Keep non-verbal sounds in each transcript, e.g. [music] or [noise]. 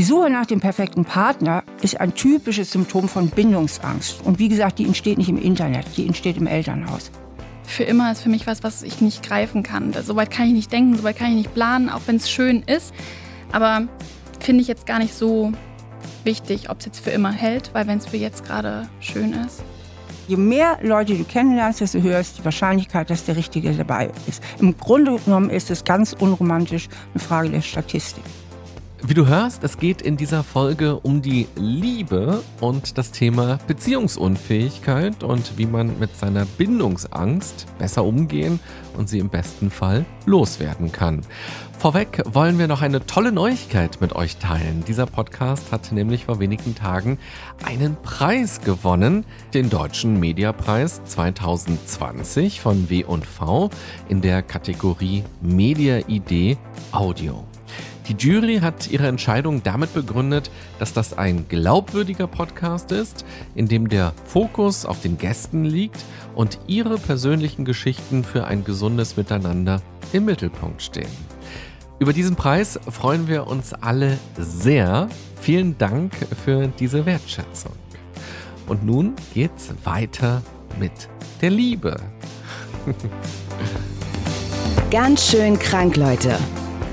Die Suche nach dem perfekten Partner ist ein typisches Symptom von Bindungsangst. Und wie gesagt, die entsteht nicht im Internet, die entsteht im Elternhaus. Für immer ist für mich was, was ich nicht greifen kann. Soweit kann ich nicht denken, soweit kann ich nicht planen, auch wenn es schön ist. Aber finde ich jetzt gar nicht so wichtig, ob es jetzt für immer hält, weil wenn es für jetzt gerade schön ist. Je mehr Leute du kennenlernst, desto höher ist die Wahrscheinlichkeit, dass der Richtige dabei ist. Im Grunde genommen ist es ganz unromantisch eine Frage der Statistik. Wie du hörst, es geht in dieser Folge um die Liebe und das Thema Beziehungsunfähigkeit und wie man mit seiner Bindungsangst besser umgehen und sie im besten Fall loswerden kann. Vorweg wollen wir noch eine tolle Neuigkeit mit euch teilen. Dieser Podcast hat nämlich vor wenigen Tagen einen Preis gewonnen, den Deutschen Mediapreis 2020 von W&V in der Kategorie Media Idee Audio. Die Jury hat ihre Entscheidung damit begründet, dass das ein glaubwürdiger Podcast ist, in dem der Fokus auf den Gästen liegt und ihre persönlichen Geschichten für ein gesundes Miteinander im Mittelpunkt stehen. Über diesen Preis freuen wir uns alle sehr. Vielen Dank für diese Wertschätzung. Und nun geht's weiter mit der Liebe. [laughs] Ganz schön krank, Leute.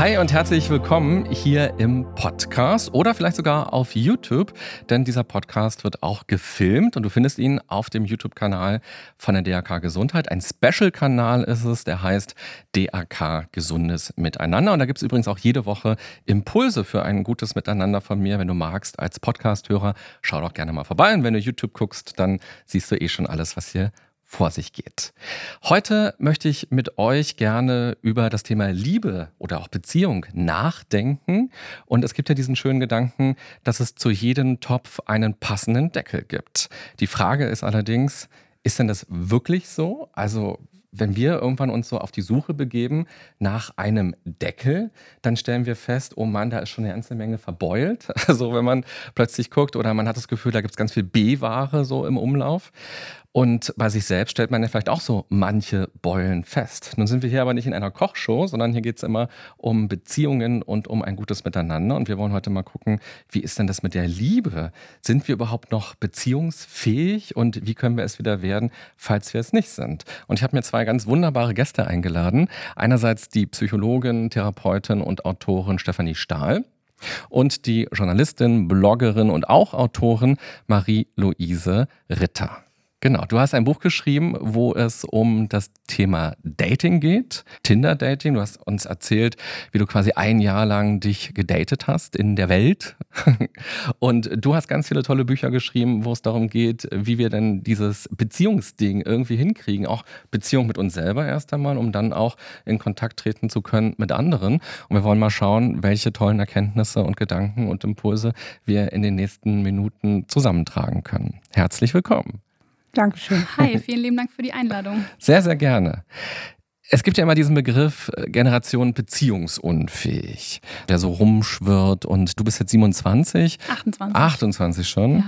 Hi und herzlich willkommen hier im Podcast oder vielleicht sogar auf YouTube, denn dieser Podcast wird auch gefilmt und du findest ihn auf dem YouTube-Kanal von der DAK Gesundheit. Ein Special-Kanal ist es, der heißt DAK Gesundes Miteinander. Und da gibt es übrigens auch jede Woche Impulse für ein gutes Miteinander von mir. Wenn du magst, als Podcast-Hörer, schau doch gerne mal vorbei. Und wenn du YouTube guckst, dann siehst du eh schon alles, was hier vor sich geht. Heute möchte ich mit euch gerne über das Thema Liebe oder auch Beziehung nachdenken. Und es gibt ja diesen schönen Gedanken, dass es zu jedem Topf einen passenden Deckel gibt. Die Frage ist allerdings, ist denn das wirklich so? Also wenn wir irgendwann uns so auf die Suche begeben nach einem Deckel, dann stellen wir fest, oh Mann, da ist schon eine ganze Menge verbeult. [laughs] Also wenn man plötzlich guckt oder man hat das Gefühl, da gibt es ganz viel B-Ware so im Umlauf. Und bei sich selbst stellt man ja vielleicht auch so manche Beulen fest. Nun sind wir hier aber nicht in einer Kochshow, sondern hier geht es immer um Beziehungen und um ein gutes Miteinander. Und wir wollen heute mal gucken, wie ist denn das mit der Liebe? Sind wir überhaupt noch beziehungsfähig und wie können wir es wieder werden, falls wir es nicht sind? Und ich habe mir zwei ganz wunderbare Gäste eingeladen. Einerseits die Psychologin, Therapeutin und Autorin Stefanie Stahl und die Journalistin, Bloggerin und auch Autorin Marie-Louise Ritter. Genau, du hast ein Buch geschrieben, wo es um das Thema Dating geht, Tinder-Dating. Du hast uns erzählt, wie du quasi ein Jahr lang dich gedatet hast in der Welt. [laughs] Und du hast ganz viele tolle Bücher geschrieben, wo es darum geht, wie wir denn dieses Beziehungsding irgendwie hinkriegen. Auch Beziehung mit uns selber erst einmal, um dann auch in Kontakt treten zu können mit anderen. Und wir wollen mal schauen, welche tollen Erkenntnisse und Gedanken und Impulse wir in den nächsten Minuten zusammentragen können. Herzlich willkommen. Dankeschön. Hi, vielen lieben Dank für die Einladung. Sehr, sehr gerne. Es gibt ja immer diesen Begriff äh, Generation beziehungsunfähig, der so rumschwirrt und du bist jetzt 27. 28. 28 schon.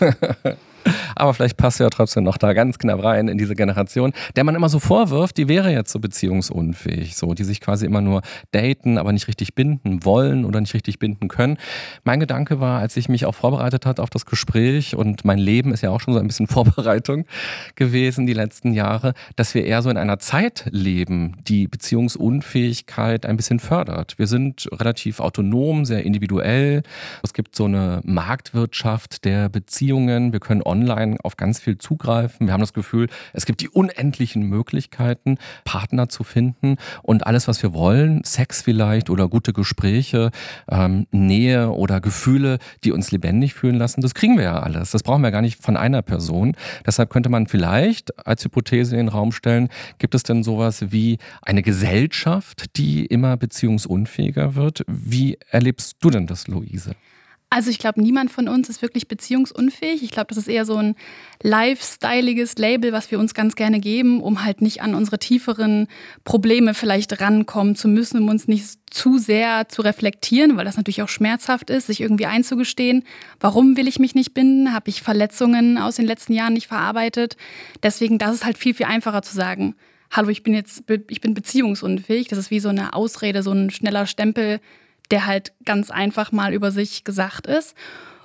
Ja. [laughs] [laughs] Aber vielleicht passt du ja trotzdem noch da ganz knapp rein in diese Generation, der man immer so vorwirft, die wäre jetzt so beziehungsunfähig, so, die sich quasi immer nur daten, aber nicht richtig binden wollen oder nicht richtig binden können. Mein Gedanke war, als ich mich auch vorbereitet hat auf das Gespräch und mein Leben ist ja auch schon so ein bisschen [laughs] Vorbereitung gewesen die letzten Jahre, dass wir eher so in einer Zeit leben, die Beziehungsunfähigkeit ein bisschen fördert. Wir sind relativ autonom, sehr individuell. Es gibt so eine Marktwirtschaft der Beziehungen. Wir können auf ganz viel zugreifen. Wir haben das Gefühl, es gibt die unendlichen Möglichkeiten, Partner zu finden und alles, was wir wollen, Sex vielleicht oder gute Gespräche, ähm, Nähe oder Gefühle, die uns lebendig fühlen lassen, das kriegen wir ja alles. Das brauchen wir gar nicht von einer Person. Deshalb könnte man vielleicht als Hypothese in den Raum stellen, gibt es denn sowas wie eine Gesellschaft, die immer beziehungsunfähiger wird? Wie erlebst du denn das, Luise? Also ich glaube, niemand von uns ist wirklich beziehungsunfähig. Ich glaube, das ist eher so ein lifestyleiges Label, was wir uns ganz gerne geben, um halt nicht an unsere tieferen Probleme vielleicht rankommen zu müssen, um uns nicht zu sehr zu reflektieren, weil das natürlich auch schmerzhaft ist, sich irgendwie einzugestehen, warum will ich mich nicht binden, habe ich Verletzungen aus den letzten Jahren nicht verarbeitet. Deswegen, das ist halt viel, viel einfacher zu sagen, hallo, ich bin jetzt, ich bin beziehungsunfähig. Das ist wie so eine Ausrede, so ein schneller Stempel, der halt ganz einfach mal über sich gesagt ist.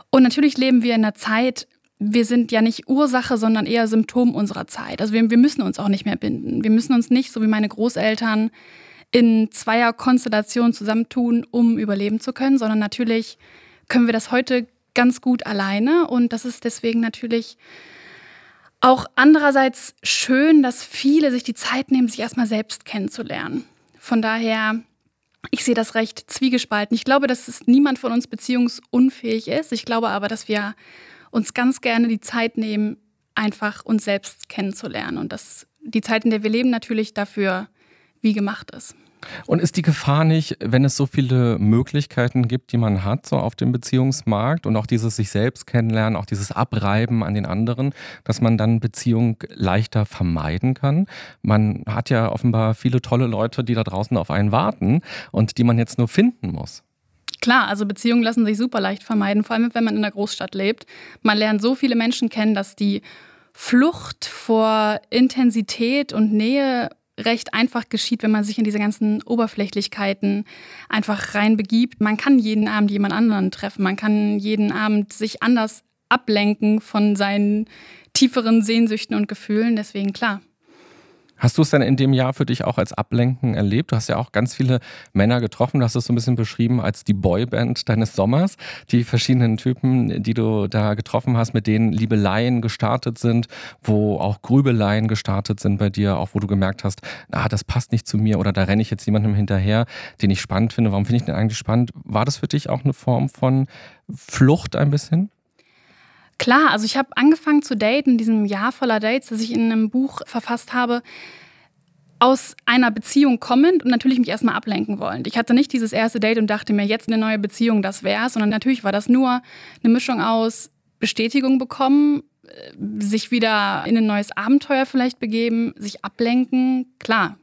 Und natürlich leben wir in einer Zeit, wir sind ja nicht Ursache, sondern eher Symptom unserer Zeit. Also wir, wir müssen uns auch nicht mehr binden. Wir müssen uns nicht, so wie meine Großeltern, in zweier Konstellation zusammentun, um überleben zu können, sondern natürlich können wir das heute ganz gut alleine. Und das ist deswegen natürlich auch andererseits schön, dass viele sich die Zeit nehmen, sich erstmal selbst kennenzulernen. Von daher ich sehe das recht zwiegespalten. Ich glaube, dass es niemand von uns beziehungsunfähig ist. Ich glaube aber, dass wir uns ganz gerne die Zeit nehmen, einfach uns selbst kennenzulernen und dass die Zeit, in der wir leben, natürlich dafür wie gemacht ist. Und ist die Gefahr nicht, wenn es so viele Möglichkeiten gibt, die man hat, so auf dem Beziehungsmarkt und auch dieses sich selbst kennenlernen, auch dieses Abreiben an den anderen, dass man dann Beziehung leichter vermeiden kann? Man hat ja offenbar viele tolle Leute, die da draußen auf einen warten und die man jetzt nur finden muss. Klar, also Beziehungen lassen sich super leicht vermeiden, vor allem wenn man in einer Großstadt lebt. Man lernt so viele Menschen kennen, dass die Flucht vor Intensität und Nähe recht einfach geschieht, wenn man sich in diese ganzen Oberflächlichkeiten einfach reinbegibt. Man kann jeden Abend jemand anderen treffen, man kann jeden Abend sich anders ablenken von seinen tieferen Sehnsüchten und Gefühlen. Deswegen klar, Hast du es denn in dem Jahr für dich auch als Ablenken erlebt? Du hast ja auch ganz viele Männer getroffen. Du hast es so ein bisschen beschrieben als die Boyband deines Sommers. Die verschiedenen Typen, die du da getroffen hast, mit denen Liebeleien gestartet sind, wo auch Grübeleien gestartet sind bei dir, auch wo du gemerkt hast, ah, das passt nicht zu mir oder da renne ich jetzt jemandem hinterher, den ich spannend finde. Warum finde ich den eigentlich spannend? War das für dich auch eine Form von Flucht ein bisschen? Klar, also ich habe angefangen zu daten, in diesem Jahr voller Dates, das ich in einem Buch verfasst habe, aus einer Beziehung kommend und natürlich mich erstmal ablenken wollend. Ich hatte nicht dieses erste Date und dachte mir, jetzt eine neue Beziehung, das wär's, sondern natürlich war das nur eine Mischung aus Bestätigung bekommen, äh, sich wieder in ein neues Abenteuer vielleicht begeben, sich ablenken. Klar,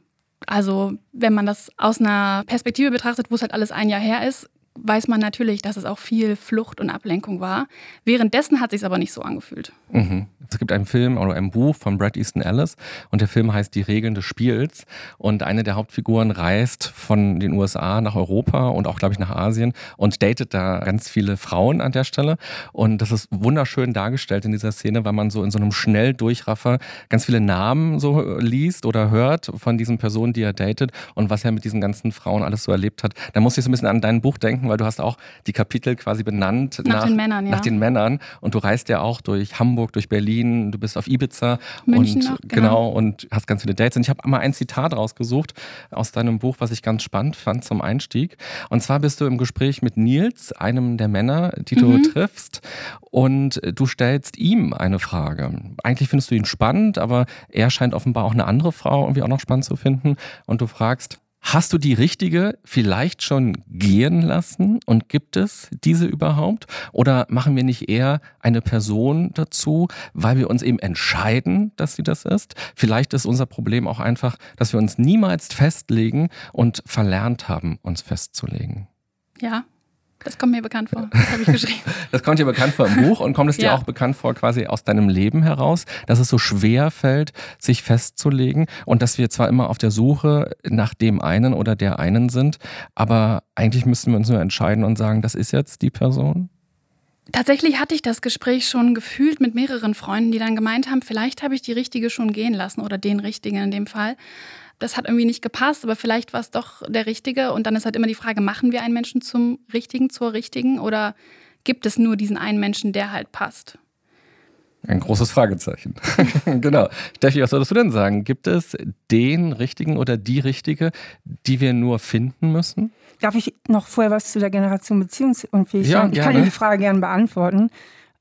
also wenn man das aus einer Perspektive betrachtet, wo es halt alles ein Jahr her ist, weiß man natürlich, dass es auch viel Flucht und Ablenkung war. Währenddessen hat es sich aber nicht so angefühlt. Mhm. Es gibt einen Film oder ein Buch von Brad Easton Ellis und der Film heißt Die Regeln des Spiels. Und eine der Hauptfiguren reist von den USA nach Europa und auch, glaube ich, nach Asien und datet da ganz viele Frauen an der Stelle. Und das ist wunderschön dargestellt in dieser Szene, weil man so in so einem Schnelldurchraffer ganz viele Namen so liest oder hört von diesen Personen, die er datet und was er mit diesen ganzen Frauen alles so erlebt hat. Da muss ich so ein bisschen an dein Buch denken weil du hast auch die Kapitel quasi benannt nach, nach den Männern, ja. Nach den Männern. Und du reist ja auch durch Hamburg, durch Berlin, du bist auf Ibiza München und noch, genau. genau. und hast ganz viele Dates. Und ich habe mal ein Zitat rausgesucht aus deinem Buch, was ich ganz spannend fand zum Einstieg. Und zwar bist du im Gespräch mit Nils, einem der Männer, die du mhm. triffst, und du stellst ihm eine Frage. Eigentlich findest du ihn spannend, aber er scheint offenbar auch eine andere Frau irgendwie auch noch spannend zu finden. Und du fragst, Hast du die richtige vielleicht schon gehen lassen und gibt es diese überhaupt? Oder machen wir nicht eher eine Person dazu, weil wir uns eben entscheiden, dass sie das ist? Vielleicht ist unser Problem auch einfach, dass wir uns niemals festlegen und verlernt haben, uns festzulegen. Ja, das kommt mir bekannt vor. Das habe ich geschrieben. [laughs] das kommt dir bekannt vor im Buch und kommt es dir ja. auch bekannt vor quasi aus deinem Leben heraus, dass es so schwer fällt, sich festzulegen und dass wir zwar immer auf der Suche nach dem einen oder der einen sind, aber eigentlich müssten wir uns nur entscheiden und sagen, das ist jetzt die Person? Tatsächlich hatte ich das Gespräch schon gefühlt mit mehreren Freunden, die dann gemeint haben, vielleicht habe ich die richtige schon gehen lassen oder den richtigen in dem Fall das hat irgendwie nicht gepasst, aber vielleicht war es doch der Richtige. Und dann ist halt immer die Frage, machen wir einen Menschen zum Richtigen, zur Richtigen oder gibt es nur diesen einen Menschen, der halt passt? Ein großes Fragezeichen. [laughs] genau. Steffi, was würdest du denn sagen? Gibt es den Richtigen oder die Richtige, die wir nur finden müssen? Darf ich noch vorher was zu der Generation beziehungsunfähig ja, sagen? Ich gerne. kann die Frage gerne beantworten.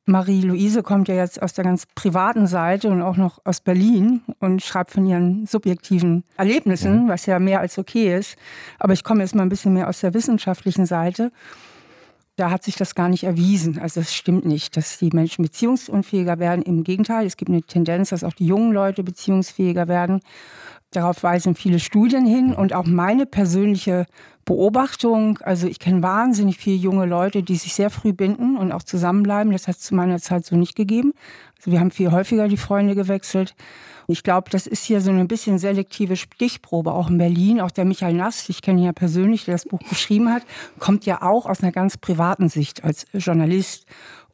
Marie-Louise kommt ja jetzt aus der ganz privaten Seite und auch noch aus Berlin und schreibt von ihren subjektiven Erlebnissen, mhm. was ja mehr als okay ist. Aber ich komme jetzt mal ein bisschen mehr aus der wissenschaftlichen Seite. da hat sich das gar nicht erwiesen. Also es stimmt nicht, dass die Menschen beziehungsunfähiger werden. Im Gegenteil, es gibt eine Tendenz, dass auch die jungen Leute beziehungsfähiger werden. Darauf weisen viele Studien hin und auch meine persönliche Beobachtung. Also ich kenne wahnsinnig viele junge Leute, die sich sehr früh binden und auch zusammenbleiben. Das hat es zu meiner Zeit so nicht gegeben. Also wir haben viel häufiger die Freunde gewechselt. Ich glaube, das ist hier so eine bisschen selektive Stichprobe, auch in Berlin. Auch der Michael Nass, ich kenne ihn ja persönlich, der das Buch geschrieben hat, kommt ja auch aus einer ganz privaten Sicht als Journalist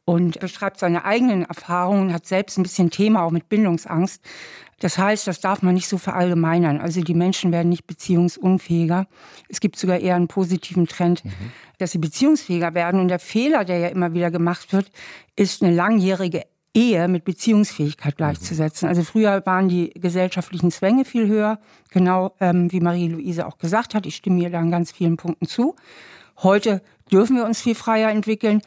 und beschreibt seine eigenen Erfahrungen, hat selbst ein bisschen Thema auch mit Bindungsangst. Das heißt, das darf man nicht so verallgemeinern. Also die Menschen werden nicht beziehungsunfähiger. Es gibt sogar eher einen positiven Trend, mhm. dass sie beziehungsfähiger werden. Und der Fehler, der ja immer wieder gemacht wird, ist eine langjährige Ehe mit Beziehungsfähigkeit gleichzusetzen. Also früher waren die gesellschaftlichen Zwänge viel höher, genau ähm, wie Marie-Louise auch gesagt hat. Ich stimme ihr da an ganz vielen Punkten zu. Heute dürfen wir uns viel freier entwickeln.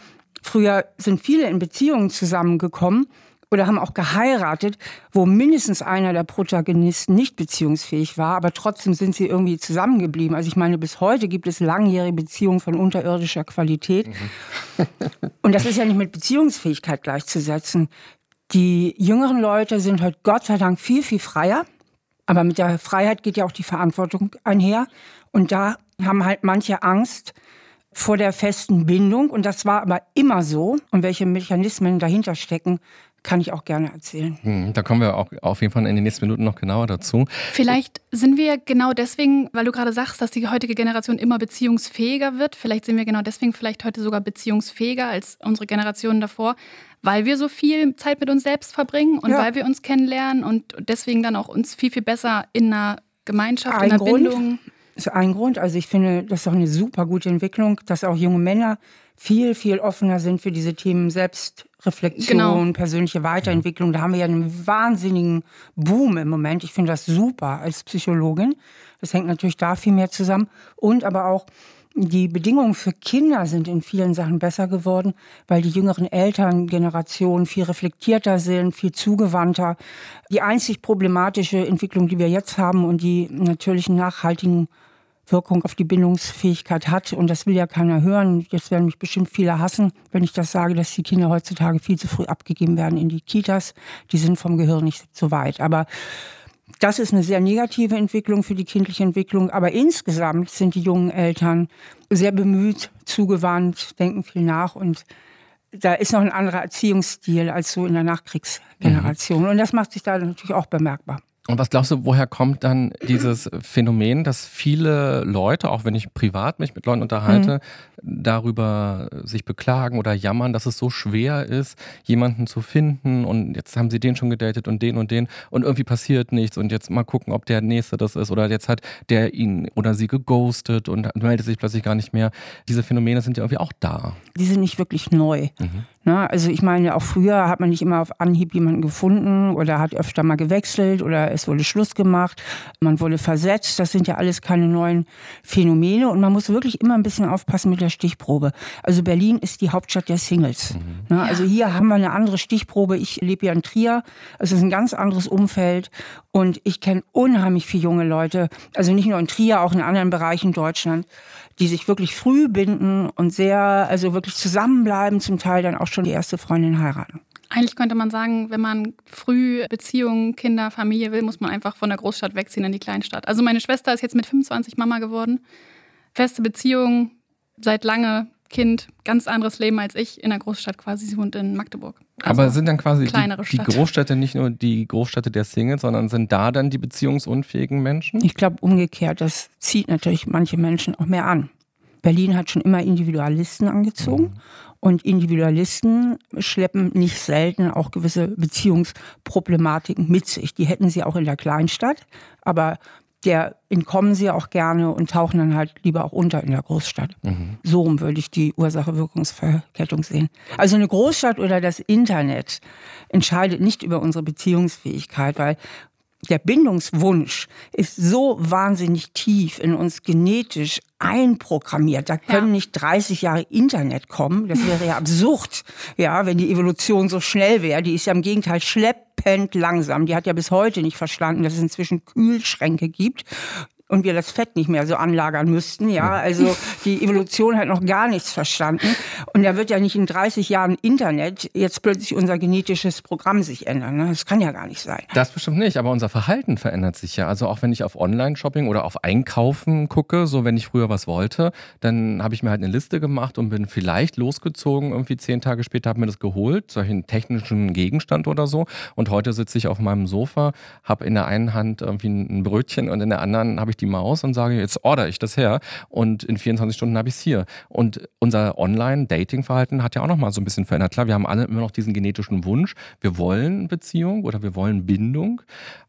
Früher sind viele in Beziehungen zusammengekommen oder haben auch geheiratet, wo mindestens einer der Protagonisten nicht beziehungsfähig war, aber trotzdem sind sie irgendwie zusammengeblieben. Also ich meine, bis heute gibt es langjährige Beziehungen von unterirdischer Qualität. Mhm. [laughs] Und das ist ja nicht mit Beziehungsfähigkeit gleichzusetzen. Die jüngeren Leute sind heute Gott sei Dank viel, viel freier. Aber mit der Freiheit geht ja auch die Verantwortung einher. Und da haben halt manche Angst, vor der festen Bindung. Und das war aber immer so. Und welche Mechanismen dahinter stecken, kann ich auch gerne erzählen. Hm, da kommen wir auch auf jeden Fall in den nächsten Minuten noch genauer dazu. Vielleicht sind wir genau deswegen, weil du gerade sagst, dass die heutige Generation immer beziehungsfähiger wird. Vielleicht sind wir genau deswegen vielleicht heute sogar beziehungsfähiger als unsere Generationen davor, weil wir so viel Zeit mit uns selbst verbringen und ja. weil wir uns kennenlernen und deswegen dann auch uns viel, viel besser in einer Gemeinschaft, ein in einer Grund, Bindung. Ist ein Grund. Also ich finde, das ist auch eine super gute Entwicklung, dass auch junge Männer viel, viel offener sind für diese Themen Selbstreflexion, genau. persönliche Weiterentwicklung. Da haben wir ja einen wahnsinnigen Boom im Moment. Ich finde das super als Psychologin. Das hängt natürlich da viel mehr zusammen. Und aber auch die Bedingungen für Kinder sind in vielen Sachen besser geworden, weil die jüngeren Elterngenerationen viel reflektierter sind, viel zugewandter. Die einzig problematische Entwicklung, die wir jetzt haben und die natürlichen nachhaltigen Wirkung auf die Bindungsfähigkeit hat. Und das will ja keiner hören. Jetzt werden mich bestimmt viele hassen, wenn ich das sage, dass die Kinder heutzutage viel zu früh abgegeben werden in die Kitas. Die sind vom Gehirn nicht so weit. Aber das ist eine sehr negative Entwicklung für die kindliche Entwicklung. Aber insgesamt sind die jungen Eltern sehr bemüht, zugewandt, denken viel nach und da ist noch ein anderer Erziehungsstil als so in der Nachkriegsgeneration. Mhm. Und das macht sich da natürlich auch bemerkbar. Und was glaubst du, woher kommt dann dieses Phänomen, dass viele Leute, auch wenn ich privat mich mit Leuten unterhalte, mhm. darüber sich beklagen oder jammern, dass es so schwer ist, jemanden zu finden und jetzt haben sie den schon gedatet und den und den und irgendwie passiert nichts und jetzt mal gucken, ob der Nächste das ist oder jetzt hat der ihn oder sie geghostet und meldet sich plötzlich gar nicht mehr. Diese Phänomene sind ja irgendwie auch da. Die sind nicht wirklich neu. Mhm. Na, also ich meine, auch früher hat man nicht immer auf Anhieb jemanden gefunden oder hat öfter mal gewechselt oder es wurde Schluss gemacht, man wurde versetzt. Das sind ja alles keine neuen Phänomene und man muss wirklich immer ein bisschen aufpassen mit der Stichprobe. Also Berlin ist die Hauptstadt der Singles. Mhm. Na, also hier haben wir eine andere Stichprobe. Ich lebe ja in Trier. Es ist ein ganz anderes Umfeld und ich kenne unheimlich viele junge Leute, also nicht nur in Trier, auch in anderen Bereichen Deutschland, die sich wirklich früh binden und sehr, also wirklich zusammenbleiben, zum Teil dann auch schon die erste Freundin heiraten. Eigentlich könnte man sagen, wenn man früh Beziehungen, Kinder, Familie will, muss man einfach von der Großstadt wegziehen in die Kleinstadt. Also meine Schwester ist jetzt mit 25 Mama geworden. Feste Beziehung, seit lange Kind, ganz anderes Leben als ich in der Großstadt quasi. Sie wohnt in Magdeburg. Also Aber sind dann quasi die, die, Großstädte nicht nur die Großstädte der Singles, sondern sind da dann die beziehungsunfähigen Menschen? Ich glaube umgekehrt, das zieht natürlich manche Menschen auch mehr an. Berlin hat schon immer Individualisten angezogen mhm. und Individualisten schleppen nicht selten auch gewisse Beziehungsproblematiken mit sich. Die hätten sie auch in der Kleinstadt, aber der entkommen sie auch gerne und tauchen dann halt lieber auch unter in der Großstadt. Mhm. So rum würde ich die Ursache-Wirkungsverkettung sehen. Also eine Großstadt oder das Internet entscheidet nicht über unsere Beziehungsfähigkeit, weil der Bindungswunsch ist so wahnsinnig tief in uns genetisch einprogrammiert. Da können ja. nicht 30 Jahre Internet kommen. Das wäre ja [laughs] absurd, ja, wenn die Evolution so schnell wäre. Die ist ja im Gegenteil schleppend langsam. Die hat ja bis heute nicht verstanden, dass es inzwischen Kühlschränke gibt und wir das Fett nicht mehr so anlagern müssten. Ja, also die Evolution hat noch gar nichts verstanden. Und da wird ja nicht in 30 Jahren Internet jetzt plötzlich unser genetisches Programm sich ändern. Ne? Das kann ja gar nicht sein. Das bestimmt nicht, aber unser Verhalten verändert sich ja. Also auch wenn ich auf Online-Shopping oder auf Einkaufen gucke, so wenn ich früher was wollte, dann habe ich mir halt eine Liste gemacht und bin vielleicht losgezogen. Irgendwie zehn Tage später habe mir das geholt, solchen technischen Gegenstand oder so. Und heute sitze ich auf meinem Sofa, habe in der einen Hand irgendwie ein Brötchen und in der anderen habe ich die Maus und sage, jetzt order ich das her und in 24 Stunden habe ich es hier. Und unser Online-Dating-Verhalten hat ja auch nochmal so ein bisschen verändert. Klar, wir haben alle immer noch diesen genetischen Wunsch, wir wollen Beziehung oder wir wollen Bindung,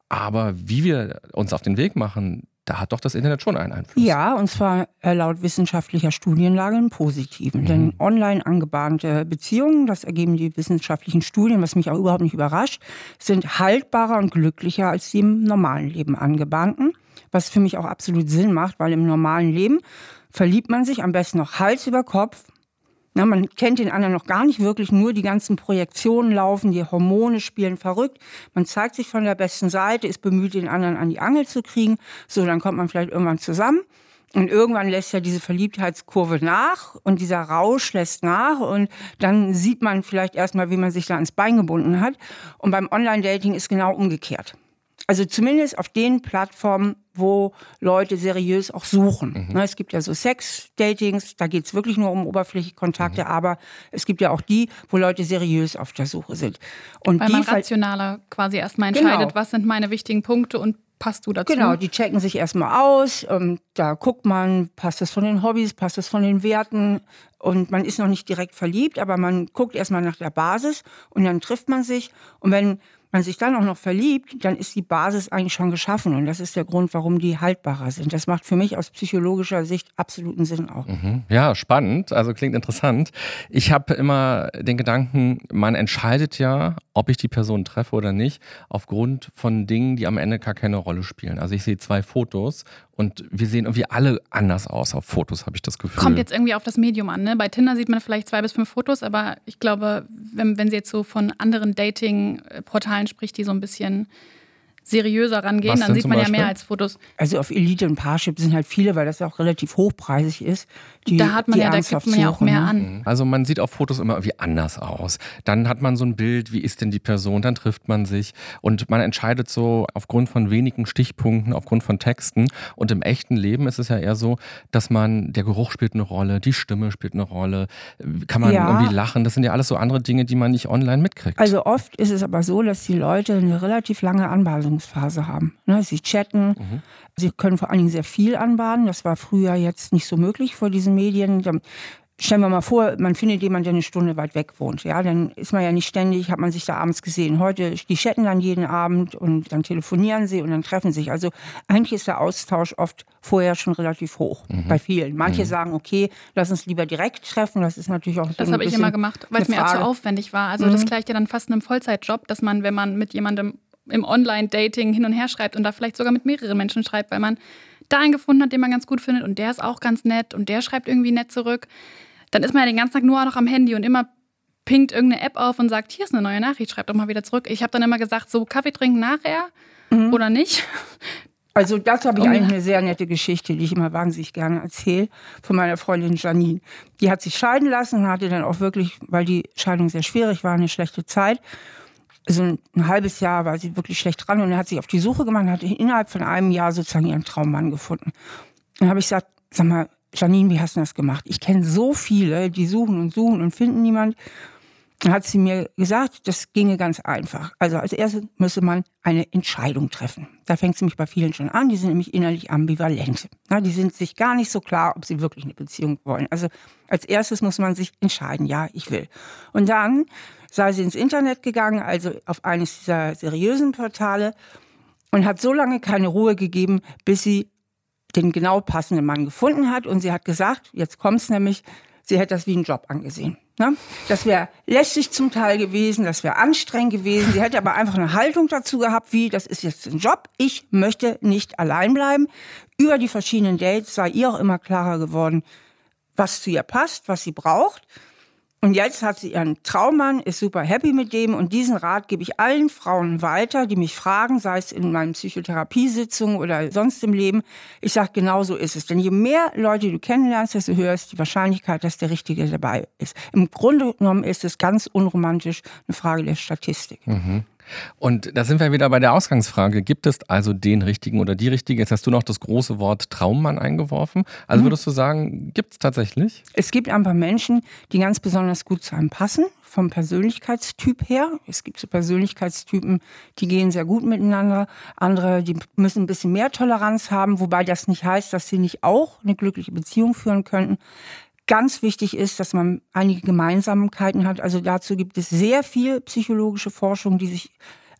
aber wie wir uns auf den Weg machen, da hat doch das Internet schon einen Einfluss. Ja, und zwar äh, laut wissenschaftlicher Studienlage einen positiven. Mhm. Denn online angebahnte Beziehungen, das ergeben die wissenschaftlichen Studien, was mich auch überhaupt nicht überrascht, sind haltbarer und glücklicher als die im normalen Leben angebahnten was für mich auch absolut Sinn macht, weil im normalen Leben verliebt man sich am besten noch Hals über Kopf. Na, man kennt den anderen noch gar nicht wirklich, nur die ganzen Projektionen laufen, die Hormone spielen verrückt. Man zeigt sich von der besten Seite, ist bemüht, den anderen an die Angel zu kriegen. So, dann kommt man vielleicht irgendwann zusammen. Und irgendwann lässt ja diese Verliebtheitskurve nach und dieser Rausch lässt nach und dann sieht man vielleicht erstmal, wie man sich da ans Bein gebunden hat. Und beim Online-Dating ist genau umgekehrt. Also zumindest auf den Plattformen, wo Leute seriös auch suchen. Mhm. Ne, es gibt ja so Sex-Datings, da geht es wirklich nur um oberflächliche Kontakte, mhm. aber es gibt ja auch die, wo Leute seriös auf der Suche sind. Und Weil man rationaler quasi erstmal entscheidet, genau. was sind meine wichtigen Punkte und passt du dazu? Genau, die checken sich erstmal aus. Ähm, da guckt man, passt das von den Hobbys, passt das von den Werten. Und man ist noch nicht direkt verliebt, aber man guckt erstmal nach der Basis und dann trifft man sich. Und wenn man sich dann auch noch verliebt, dann ist die Basis eigentlich schon geschaffen. Und das ist der Grund, warum die haltbarer sind. Das macht für mich aus psychologischer Sicht absoluten Sinn auch. Mhm. Ja, spannend. Also klingt interessant. Ich habe immer den Gedanken, man entscheidet ja, ob ich die Person treffe oder nicht, aufgrund von Dingen, die am Ende gar keine Rolle spielen. Also ich sehe zwei Fotos und wir sehen irgendwie alle anders aus auf Fotos, habe ich das Gefühl. Kommt jetzt irgendwie auf das Medium an. Ne? Bei Tinder sieht man vielleicht zwei bis fünf Fotos, aber ich glaube, wenn, wenn sie jetzt so von anderen Dating-Portalen spricht, die so ein bisschen seriöser rangehen, Was dann sieht man Beispiel? ja mehr als Fotos. Also auf Elite und Parship sind halt viele, weil das ja auch relativ hochpreisig ist. Die, da hat man ja, da gibt man ja auch mehr an. Mhm. Also man sieht auf Fotos immer irgendwie anders aus. Dann hat man so ein Bild, wie ist denn die Person, dann trifft man sich und man entscheidet so aufgrund von wenigen Stichpunkten, aufgrund von Texten. Und im echten Leben ist es ja eher so, dass man, der Geruch spielt eine Rolle, die Stimme spielt eine Rolle, kann man ja. irgendwie lachen. Das sind ja alles so andere Dinge, die man nicht online mitkriegt. Also oft ist es aber so, dass die Leute eine relativ lange Anbahnung Anbahnungsphase haben. Ne, sie chatten, mhm. sie können vor allen Dingen sehr viel anbahnen. Das war früher jetzt nicht so möglich vor diesen Medien. Stellen wir mal vor, man findet jemanden, der eine Stunde weit weg wohnt. Ja, dann ist man ja nicht ständig, hat man sich da abends gesehen. Heute, die chatten dann jeden Abend und dann telefonieren sie und dann treffen sich. Also eigentlich ist der Austausch oft vorher schon relativ hoch mhm. bei vielen. Manche mhm. sagen, okay, lass uns lieber direkt treffen. Das ist natürlich auch. Das habe ich immer gemacht, weil es mir auch zu aufwendig war. Also mhm. das gleicht ja dann fast einem Vollzeitjob, dass man, wenn man mit jemandem im Online-Dating hin und her schreibt und da vielleicht sogar mit mehreren Menschen schreibt, weil man da einen gefunden hat, den man ganz gut findet und der ist auch ganz nett und der schreibt irgendwie nett zurück, dann ist man ja den ganzen Tag nur noch am Handy und immer pinkt irgendeine App auf und sagt, hier ist eine neue Nachricht, schreib doch mal wieder zurück. Ich habe dann immer gesagt, so Kaffee trinken nachher mhm. oder nicht. Also das habe ich eigentlich eine sehr nette Geschichte, die ich immer wahnsinnig gerne erzähle, von meiner Freundin Janine. Die hat sich scheiden lassen und hatte dann auch wirklich, weil die Scheidung sehr schwierig war, eine schlechte Zeit so ein, halbes Jahr war sie wirklich schlecht dran und er hat sich auf die Suche gemacht und hat innerhalb von einem Jahr sozusagen ihren Traummann gefunden. Dann habe ich gesagt, sag mal, Janine, wie hast du das gemacht? Ich kenne so viele, die suchen und suchen und finden niemand. Dann hat sie mir gesagt, das ginge ganz einfach. Also als erstes müsse man eine Entscheidung treffen. Da fängt es nämlich bei vielen schon an. Die sind nämlich innerlich ambivalent. Na, die sind sich gar nicht so klar, ob sie wirklich eine Beziehung wollen. Also als erstes muss man sich entscheiden, ja, ich will. Und dann sei sie ins Internet gegangen, also auf eines dieser seriösen Portale, und hat so lange keine Ruhe gegeben, bis sie den genau passenden Mann gefunden hat. Und sie hat gesagt, jetzt kommt es nämlich, sie hätte das wie einen Job angesehen. Ne? Das wäre lästig zum Teil gewesen, das wäre anstrengend gewesen. Sie hätte aber einfach eine Haltung dazu gehabt, wie, das ist jetzt ein Job, ich möchte nicht allein bleiben. Über die verschiedenen Dates sei ihr auch immer klarer geworden, was zu ihr passt, was sie braucht. Und jetzt hat sie ihren Traummann, ist super happy mit dem und diesen Rat gebe ich allen Frauen weiter, die mich fragen, sei es in meinen Psychotherapiesitzungen oder sonst im Leben. Ich sage, genau so ist es. Denn je mehr Leute du kennenlernst, desto höher ist die Wahrscheinlichkeit, dass der Richtige dabei ist. Im Grunde genommen ist es ganz unromantisch eine Frage der Statistik. Mhm. Und da sind wir wieder bei der Ausgangsfrage. Gibt es also den richtigen oder die richtige? Jetzt hast du noch das große Wort Traummann eingeworfen. Also mhm. würdest du sagen, gibt es tatsächlich? Es gibt einfach Menschen, die ganz besonders gut zu einem passen, vom Persönlichkeitstyp her. Es gibt so Persönlichkeitstypen, die gehen sehr gut miteinander. Andere, die müssen ein bisschen mehr Toleranz haben, wobei das nicht heißt, dass sie nicht auch eine glückliche Beziehung führen könnten. Ganz wichtig ist, dass man einige Gemeinsamkeiten hat. Also dazu gibt es sehr viel psychologische Forschung, die sich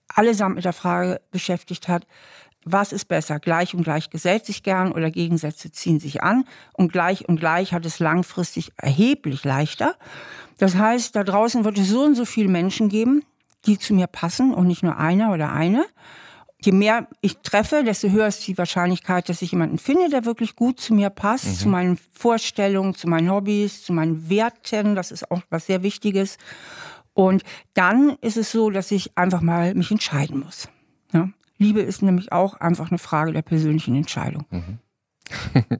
allesamt mit der Frage beschäftigt hat, was ist besser? Gleich und gleich gesellt sich gern oder Gegensätze ziehen sich an. Und gleich und gleich hat es langfristig erheblich leichter. Das heißt, da draußen wird es so und so viele Menschen geben, die zu mir passen und nicht nur einer oder eine je mehr ich treffe, desto höher ist die Wahrscheinlichkeit, dass ich jemanden finde, der wirklich gut zu mir passt, mhm. zu meinen Vorstellungen, zu meinen Hobbys, zu meinen Werten. Das ist auch was sehr Wichtiges. Und dann ist es so, dass ich einfach mal mich entscheiden muss. Ja? Liebe ist nämlich auch einfach eine Frage der persönlichen Entscheidung. Mhm. [laughs]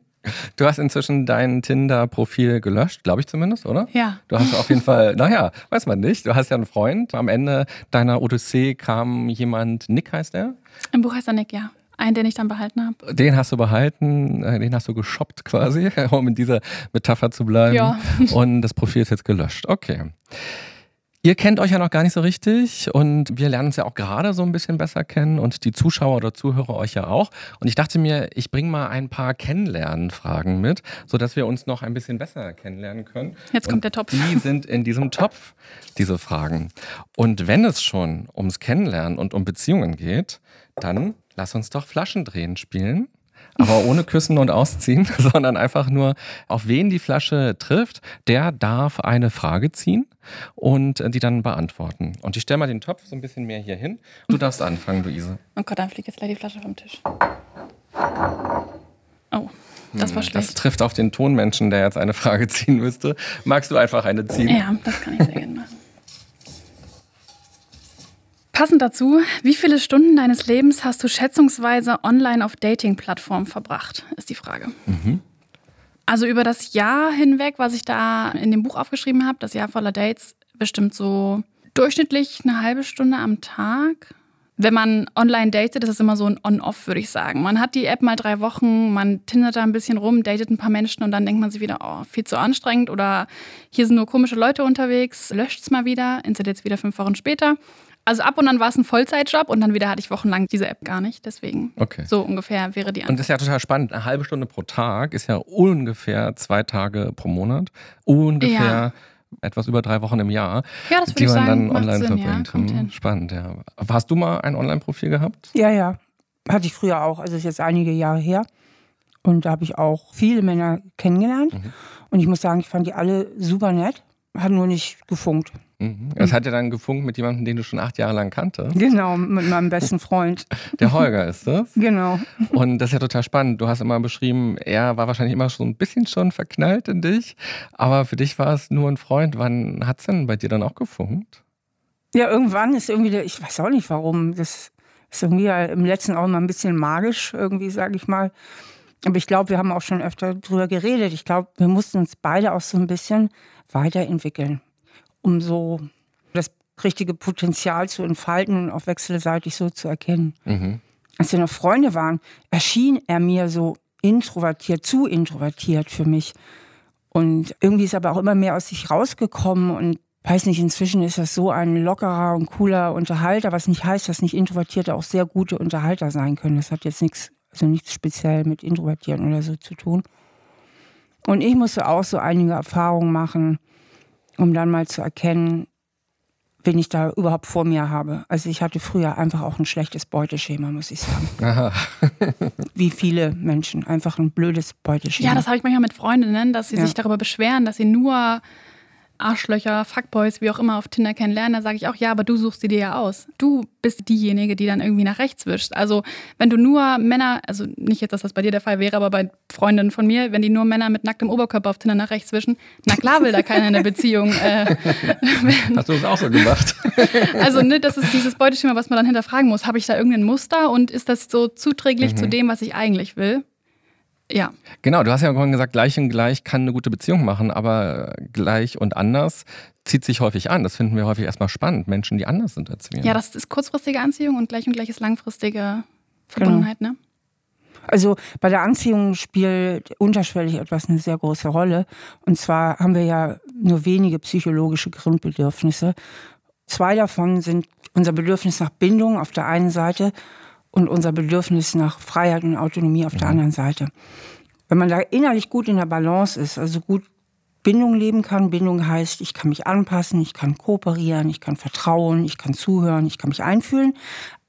Du hast inzwischen dein Tinder-Profil gelöscht, glaube ich zumindest, oder? Ja. Du hast auf jeden Fall, naja, weiß man nicht. Du hast ja einen Freund. Am Ende deiner Odyssee kam jemand, Nick heißt er? Im Buch heißt er Nick, ja. Einen, den ich dann behalten habe. Den hast du behalten, äh, den hast du geshoppt quasi, [laughs] um in dieser Metapher zu bleiben. Ja. Und das Profil ist jetzt gelöscht. Okay. Ihr kennt euch ja noch gar nicht so richtig und wir lernen uns ja auch gerade so ein bisschen besser kennen und die Zuschauer oder Zuhörer euch ja auch. Und ich dachte mir, ich bringe mal ein paar Kennenlernfragen mit, sodass wir uns noch ein bisschen besser kennenlernen können. Jetzt kommt und der Topf. Die sind in diesem Topf, diese Fragen. Und wenn es schon ums Kennenlernen und um Beziehungen geht, dann lass uns doch Flaschendrehen spielen aber ohne Küssen und Ausziehen, [laughs] sondern einfach nur, auf wen die Flasche trifft, der darf eine Frage ziehen und die dann beantworten. Und ich stelle mal den Topf so ein bisschen mehr hier hin. Du darfst anfangen, Luise. Oh Gott, dann fliegt jetzt gleich die Flasche vom Tisch. Oh. Das war hm, schlecht. Das trifft auf den Tonmenschen, der jetzt eine Frage ziehen müsste. Magst du einfach eine ziehen? Ja, das kann ich sehr gerne machen. Passend dazu, wie viele Stunden deines Lebens hast du schätzungsweise online auf Dating-Plattformen verbracht, ist die Frage. Mhm. Also über das Jahr hinweg, was ich da in dem Buch aufgeschrieben habe, das Jahr voller Dates, bestimmt so durchschnittlich eine halbe Stunde am Tag. Wenn man online datet, das ist immer so ein On-Off, würde ich sagen. Man hat die App mal drei Wochen, man tindert da ein bisschen rum, datet ein paar Menschen und dann denkt man sich wieder, oh, viel zu anstrengend oder hier sind nur komische Leute unterwegs, löscht es mal wieder, installiert es wieder fünf Wochen später. Also ab und an war es ein Vollzeitjob und dann wieder hatte ich wochenlang diese App gar nicht. Deswegen okay. so ungefähr wäre die Antwort. Und das ist ja total spannend. Eine halbe Stunde pro Tag ist ja ungefähr zwei Tage pro Monat. Ungefähr ja. etwas über drei Wochen im Jahr, ja, das die man sagen, dann online Sinn, verbringt. Ja, hm, spannend, ja. Hast du mal ein Online-Profil gehabt? Ja, ja. Hatte ich früher auch. Also ist jetzt einige Jahre her. Und da habe ich auch viele Männer kennengelernt. Mhm. Und ich muss sagen, ich fand die alle super nett. Hat nur nicht gefunkt. Mhm. Es hat ja dann gefunkt mit jemandem, den du schon acht Jahre lang kanntest. Genau, mit meinem besten Freund. [laughs] Der Holger ist das? Genau. Und das ist ja total spannend. Du hast immer beschrieben, er war wahrscheinlich immer schon ein bisschen schon verknallt in dich, aber für dich war es nur ein Freund. Wann hat es denn bei dir dann auch gefunkt? Ja, irgendwann ist irgendwie, der, ich weiß auch nicht warum, das ist irgendwie im letzten auch mal ein bisschen magisch, irgendwie, sage ich mal. Aber ich glaube, wir haben auch schon öfter drüber geredet. Ich glaube, wir mussten uns beide auch so ein bisschen weiterentwickeln um so das richtige Potenzial zu entfalten und auch wechselseitig so zu erkennen. Mhm. Als wir noch Freunde waren, erschien er mir so introvertiert, zu introvertiert für mich. Und irgendwie ist er aber auch immer mehr aus sich rausgekommen und weiß nicht, inzwischen ist das so ein lockerer und cooler Unterhalter, was nicht heißt, dass nicht Introvertierte auch sehr gute Unterhalter sein können. Das hat jetzt nichts, also nichts speziell mit Introvertieren oder so zu tun. Und ich musste auch so einige Erfahrungen machen, um dann mal zu erkennen, wen ich da überhaupt vor mir habe. Also ich hatte früher einfach auch ein schlechtes Beuteschema, muss ich sagen. [laughs] Aha. Wie viele Menschen, einfach ein blödes Beuteschema. Ja, das habe ich manchmal mit Freundinnen, dass sie ja. sich darüber beschweren, dass sie nur Arschlöcher, Fuckboys, wie auch immer auf Tinder kennenlernen, da sage ich auch, ja, aber du suchst sie dir ja aus. Du bist diejenige, die dann irgendwie nach rechts wischt. Also wenn du nur Männer, also nicht jetzt, dass das bei dir der Fall wäre, aber bei Freundinnen von mir, wenn die nur Männer mit nacktem Oberkörper auf Tinder nach rechts wischen, na klar will da keiner in der Beziehung. Äh, [laughs] Hast du das auch so gemacht? [laughs] also ne, das ist dieses Beuteschema, was man dann hinterfragen muss. Habe ich da irgendein Muster und ist das so zuträglich mhm. zu dem, was ich eigentlich will? Ja. Genau, du hast ja vorhin gesagt, gleich und gleich kann eine gute Beziehung machen, aber gleich und anders zieht sich häufig an. Das finden wir häufig erstmal spannend, Menschen, die anders sind als wir. Ja, das ist kurzfristige Anziehung und gleich und gleich ist langfristige Verbundenheit, genau. ne? Also bei der Anziehung spielt unterschwellig etwas eine sehr große Rolle. Und zwar haben wir ja nur wenige psychologische Grundbedürfnisse. Zwei davon sind unser Bedürfnis nach Bindung auf der einen Seite und unser Bedürfnis nach Freiheit und Autonomie auf der mhm. anderen Seite. Wenn man da innerlich gut in der Balance ist, also gut Bindung leben kann, Bindung heißt, ich kann mich anpassen, ich kann kooperieren, ich kann vertrauen, ich kann zuhören, ich kann mich einfühlen,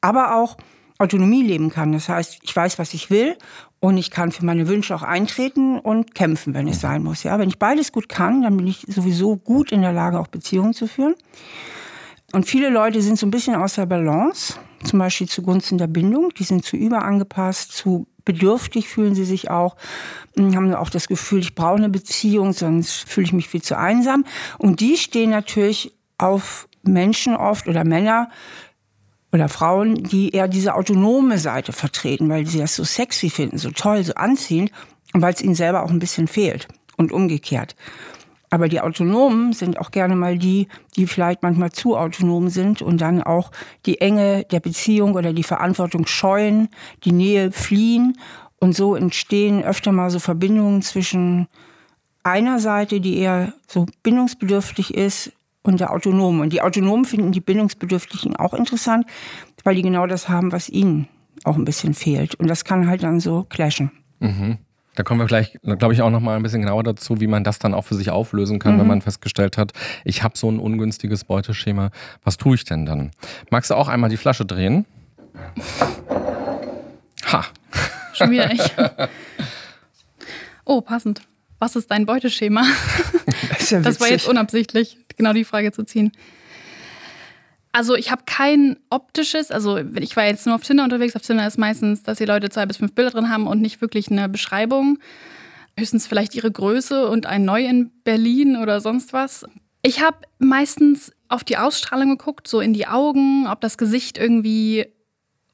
aber auch Autonomie leben kann. Das heißt, ich weiß, was ich will und ich kann für meine Wünsche auch eintreten und kämpfen, wenn es sein muss. Ja, wenn ich beides gut kann, dann bin ich sowieso gut in der Lage, auch Beziehungen zu führen. Und viele Leute sind so ein bisschen aus der Balance, zum Beispiel zugunsten der Bindung. Die sind zu überangepasst, zu bedürftig fühlen sie sich auch, hm, haben auch das Gefühl, ich brauche eine Beziehung, sonst fühle ich mich viel zu einsam. Und die stehen natürlich auf Menschen oft oder Männer oder Frauen, die eher diese autonome Seite vertreten, weil sie das so sexy finden, so toll, so anziehend und weil es ihnen selber auch ein bisschen fehlt und umgekehrt. Aber die Autonomen sind auch gerne mal die, die vielleicht manchmal zu autonom sind und dann auch die Enge der Beziehung oder die Verantwortung scheuen, die Nähe fliehen. Und so entstehen öfter mal so Verbindungen zwischen einer Seite, die eher so bindungsbedürftig ist, und der Autonomen. Und die Autonomen finden die Bindungsbedürftigen auch interessant, weil die genau das haben, was ihnen auch ein bisschen fehlt. Und das kann halt dann so clashen. Mhm. Da kommen wir gleich, glaube ich, auch noch mal ein bisschen genauer dazu, wie man das dann auch für sich auflösen kann, mhm. wenn man festgestellt hat, ich habe so ein ungünstiges Beuteschema. Was tue ich denn dann? Magst du auch einmal die Flasche drehen? Ha. Schon wieder ich. [laughs] Oh, passend. Was ist dein Beuteschema? Das, [laughs] ja das war jetzt unabsichtlich, genau die Frage zu ziehen. Also ich habe kein optisches, also ich war jetzt nur auf Tinder unterwegs. Auf Tinder ist meistens, dass die Leute zwei bis fünf Bilder drin haben und nicht wirklich eine Beschreibung. Höchstens vielleicht ihre Größe und ein Neu in Berlin oder sonst was. Ich habe meistens auf die Ausstrahlung geguckt, so in die Augen, ob das Gesicht irgendwie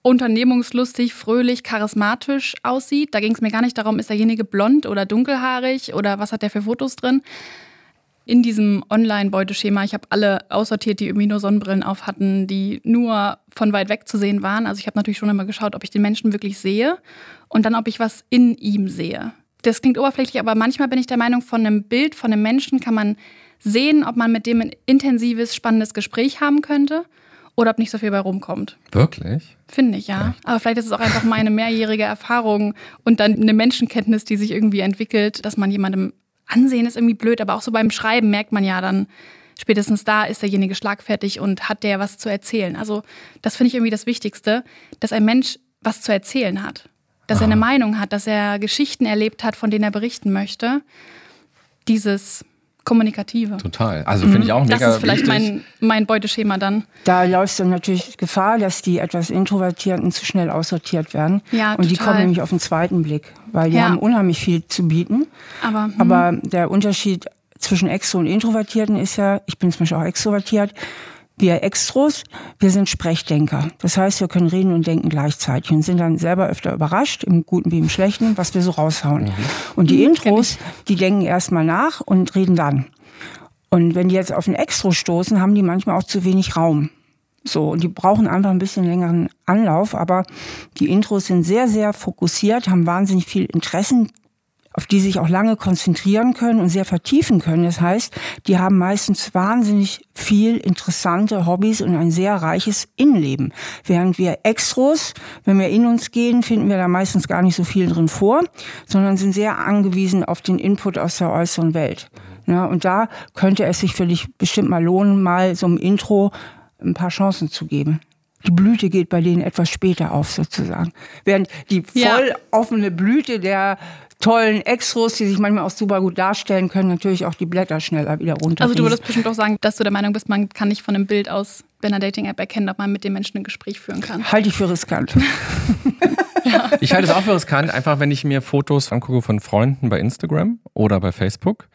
unternehmungslustig, fröhlich, charismatisch aussieht. Da ging es mir gar nicht darum, ist derjenige blond oder dunkelhaarig oder was hat der für Fotos drin, in diesem Online-Beuteschema, ich habe alle aussortiert, die irgendwie nur Sonnenbrillen auf hatten, die nur von weit weg zu sehen waren. Also ich habe natürlich schon immer geschaut, ob ich den Menschen wirklich sehe und dann, ob ich was in ihm sehe. Das klingt oberflächlich, aber manchmal bin ich der Meinung, von einem Bild, von einem Menschen kann man sehen, ob man mit dem ein intensives, spannendes Gespräch haben könnte oder ob nicht so viel bei rumkommt. Wirklich? Finde ich, ja. Echt? Aber vielleicht ist es auch einfach meine mehrjährige Erfahrung und dann eine Menschenkenntnis, die sich irgendwie entwickelt, dass man jemandem Ansehen ist irgendwie blöd, aber auch so beim Schreiben merkt man ja dann, spätestens da ist derjenige schlagfertig und hat der was zu erzählen. Also das finde ich irgendwie das Wichtigste, dass ein Mensch was zu erzählen hat. Dass Aha. er eine Meinung hat, dass er Geschichten erlebt hat, von denen er berichten möchte. Dieses Kommunikative. Total. Also finde ich auch mega Das ist vielleicht mein, mein Beuteschema dann. Da läufst du natürlich Gefahr, dass die etwas Introvertierten zu schnell aussortiert werden. Ja, Und total. die kommen nämlich auf den zweiten Blick, weil die ja. haben unheimlich viel zu bieten. Aber, hm. Aber der Unterschied zwischen Extro und Introvertierten ist ja, ich bin zum Beispiel auch extrovertiert, wir Extros, wir sind Sprechdenker. Das heißt, wir können reden und denken gleichzeitig und sind dann selber öfter überrascht, im Guten wie im Schlechten, was wir so raushauen. Mhm. Und die mhm, Intros, die denken erstmal nach und reden dann. Und wenn die jetzt auf ein Extro stoßen, haben die manchmal auch zu wenig Raum. So, und die brauchen einfach ein bisschen längeren Anlauf, aber die Intros sind sehr, sehr fokussiert, haben wahnsinnig viel Interessen, auf die sich auch lange konzentrieren können und sehr vertiefen können. Das heißt, die haben meistens wahnsinnig viel interessante Hobbys und ein sehr reiches Innenleben. Während wir Extros, wenn wir in uns gehen, finden wir da meistens gar nicht so viel drin vor, sondern sind sehr angewiesen auf den Input aus der äußeren Welt. Ja, und da könnte es sich für dich bestimmt mal lohnen, mal so einem Intro ein paar Chancen zu geben. die Blüte geht bei denen etwas später auf sozusagen. Während die voll offene Blüte der tollen Extros, die sich manchmal auch super gut darstellen können, natürlich auch die Blätter schneller wieder runter. Also du würdest bestimmt auch sagen, dass du der Meinung bist, man kann nicht von einem Bild aus bei einer Dating-App erkennen, ob man mit dem Menschen ein Gespräch führen kann. Halte ich für riskant. ja. [laughs] Ich halte es auch für riskant, einfach wenn ich mir Fotos angucke von Freunden bei Instagram oder bei Facebook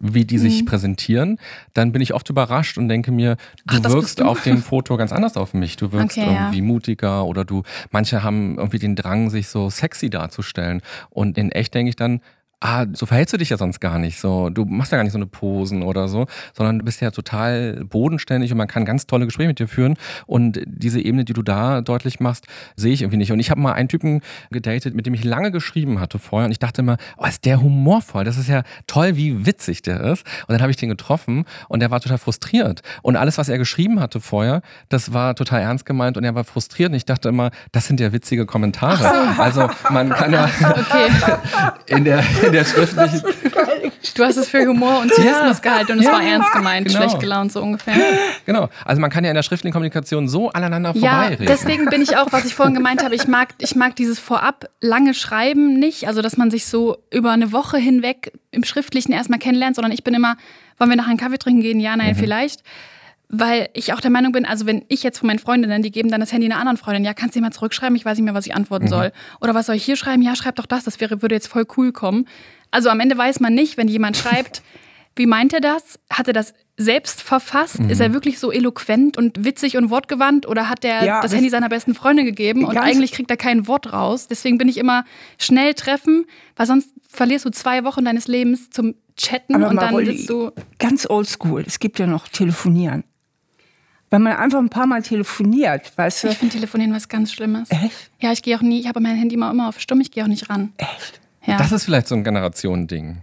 wie die sich mhm. präsentieren, dann bin ich oft überrascht und denke mir, du Ach, wirkst du? auf dem Foto ganz anders auf mich. Du wirkst okay, irgendwie ja. mutiger oder du, manche haben irgendwie den Drang, sich so sexy darzustellen. Und in echt denke ich dann, ah, so verhältst du dich ja sonst gar nicht so. Du machst ja gar nicht so eine Posen oder so, sondern du bist ja total bodenständig und man kann ganz tolle Gespräche mit dir führen. Und diese Ebene, die du da deutlich machst, sehe ich irgendwie nicht. Und ich habe mal einen Typen gedatet, mit dem ich lange geschrieben hatte vorher und ich dachte immer, oh, ist der humorvoll. Das ist ja toll, wie witzig der ist. Und dann habe ich den getroffen und der war total frustriert. Und alles, was er geschrieben hatte vorher, das war total ernst gemeint und er war frustriert. Und ich dachte immer, das sind ja witzige Kommentare. Also man kann ja [laughs] okay. [laughs] in der in der schriftlichen. Du hast es für Humor und Zynismus ja. gehalten und es war ernst gemeint, genau. schlecht gelaunt so ungefähr. Genau. Also man kann ja in der schriftlichen Kommunikation so aneinander ja, vorbeireden. Deswegen bin ich auch, was ich vorhin gemeint habe, ich mag, ich mag dieses vorab lange Schreiben nicht, also dass man sich so über eine Woche hinweg im Schriftlichen erstmal kennenlernt, sondern ich bin immer, wollen wir nachher einen Kaffee trinken gehen? Ja, nein, mhm. vielleicht weil ich auch der Meinung bin, also wenn ich jetzt von meinen Freundinnen, die geben dann das Handy einer anderen Freundin, ja, kannst du mal zurückschreiben, ich weiß nicht mehr, was ich antworten mhm. soll. Oder was soll ich hier schreiben? Ja, schreib doch das, das wäre, würde jetzt voll cool kommen. Also am Ende weiß man nicht, wenn jemand schreibt, [laughs] wie meint er das? Hat er das selbst verfasst? Mhm. Ist er wirklich so eloquent und witzig und wortgewandt oder hat er ja, das Handy seiner besten Freundin gegeben und eigentlich kriegt er kein Wort raus? Deswegen bin ich immer schnell treffen, weil sonst verlierst du zwei Wochen deines Lebens zum Chatten Aber und dann bist du ganz oldschool. Es gibt ja noch Telefonieren. Wenn man einfach ein paar Mal telefoniert, weißt du? Ich finde Telefonieren was ganz Schlimmes. Echt? Ja, ich gehe auch nie, ich habe mein Handy immer, immer auf Stumm, ich gehe auch nicht ran. Echt? Ja. Das ist vielleicht so ein Generationending.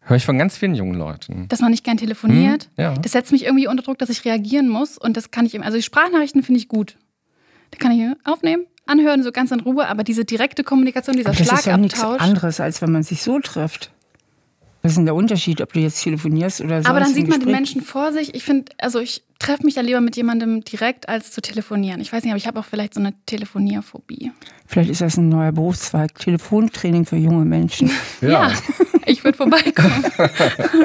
Höre ich von ganz vielen jungen Leuten. Dass man nicht gern telefoniert. Hm, ja. Das setzt mich irgendwie unter Druck, dass ich reagieren muss. Und das kann ich eben. Also die Sprachnachrichten finde ich gut. Da kann ich aufnehmen, anhören, so ganz in Ruhe. Aber diese direkte Kommunikation, dieser aber das Schlagabtausch. Das ist ja nichts anderes, als wenn man sich so trifft. Was ist denn der Unterschied, ob du jetzt telefonierst oder so? Aber dann sieht man den Menschen vor sich. Ich finde, also ich treffe mich ja lieber mit jemandem direkt, als zu telefonieren. Ich weiß nicht, aber ich habe auch vielleicht so eine Telefonierphobie. Vielleicht ist das ein neuer Berufszweig. Telefontraining für junge Menschen. [laughs] ja. ja, ich würde vorbeikommen.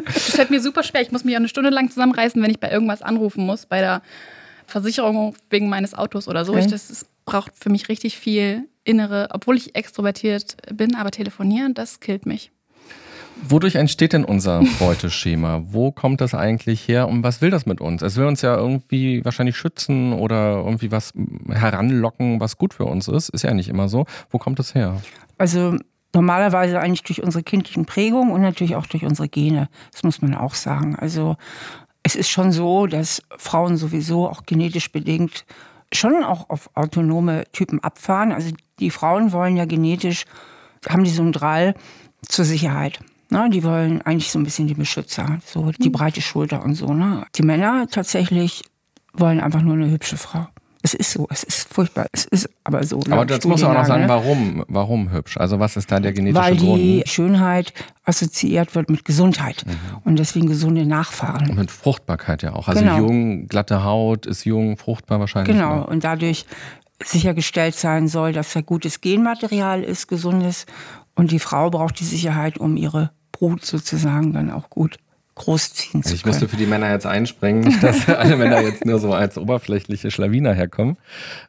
das fällt mir super schwer. Ich muss mich ja eine Stunde lang zusammenreißen, wenn ich bei irgendwas anrufen muss, bei der Versicherung wegen meines Autos oder so. Okay. Ich, das, das braucht für mich richtig viel innere, obwohl ich extrovertiert bin, aber telefonieren, das killt mich. Wodurch entsteht denn unser [laughs] Beuteschema? Wo kommt das eigentlich her und was will das mit uns? Es will uns ja irgendwie wahrscheinlich schützen oder irgendwie was heranlocken, was gut für uns ist. Ist ja nicht immer so. Wo kommt das her? Also normalerweise eigentlich durch unsere kindlichen Prägungen und natürlich auch durch unsere Gene. Das muss man auch sagen. Also es ist schon so, dass Frauen sowieso auch genetisch bedingt schon auch auf autonome Typen abfahren. Also die Frauen wollen ja genetisch, haben die so einen Drall zur Sicherheit. Na, die wollen eigentlich so ein bisschen die Beschützer, so die mhm. breite Schulter und so. Ne? Die Männer tatsächlich wollen einfach nur eine hübsche Frau. Es ist so, es ist furchtbar, es ist aber so. Aber dazu muss man auch noch sagen, warum, warum hübsch? Also was ist da der genetische Weil Grund? Weil die Schönheit assoziiert wird mit Gesundheit mhm. und deswegen gesunde Nachfahren. Und mit Fruchtbarkeit ja auch. Also genau. jung, glatte Haut ist jung, fruchtbar wahrscheinlich. Genau, ne? und dadurch sichergestellt sein soll, dass da gutes Genmaterial ist, gesundes. Und die Frau braucht die Sicherheit, um ihre Brut sozusagen dann auch gut großziehen zu können. Ich müsste für die Männer jetzt einspringen, nicht, [laughs] dass alle Männer jetzt nur so als oberflächliche Schlawiner herkommen.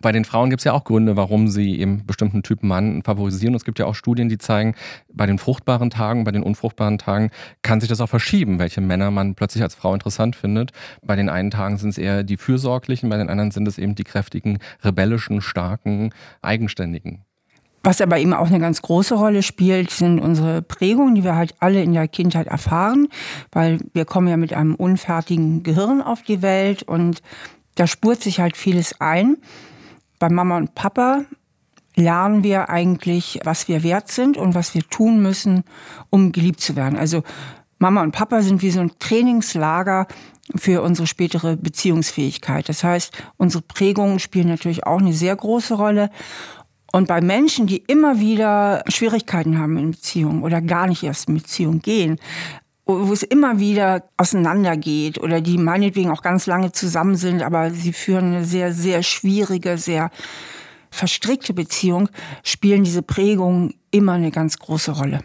Bei den Frauen gibt es ja auch Gründe, warum sie eben bestimmten Typen Mann favorisieren. Und es gibt ja auch Studien, die zeigen, bei den fruchtbaren Tagen, bei den unfruchtbaren Tagen kann sich das auch verschieben, welche Männer man plötzlich als Frau interessant findet. Bei den einen Tagen sind es eher die fürsorglichen, bei den anderen sind es eben die kräftigen, rebellischen, starken, eigenständigen. Was aber eben auch eine ganz große Rolle spielt, sind unsere Prägungen, die wir halt alle in der Kindheit erfahren, weil wir kommen ja mit einem unfertigen Gehirn auf die Welt und da spurt sich halt vieles ein. Bei Mama und Papa lernen wir eigentlich, was wir wert sind und was wir tun müssen, um geliebt zu werden. Also Mama und Papa sind wie so ein Trainingslager für unsere spätere Beziehungsfähigkeit. Das heißt, unsere Prägungen spielen natürlich auch eine sehr große Rolle. Und bei Menschen, die immer wieder Schwierigkeiten haben in Beziehungen oder gar nicht erst in Beziehung gehen wo es immer wieder auseinandergeht oder die meinetwegen auch ganz lange zusammen sind, aber sie führen eine sehr, sehr schwierige, sehr verstrickte Beziehung, spielen diese Prägungen immer eine ganz große Rolle.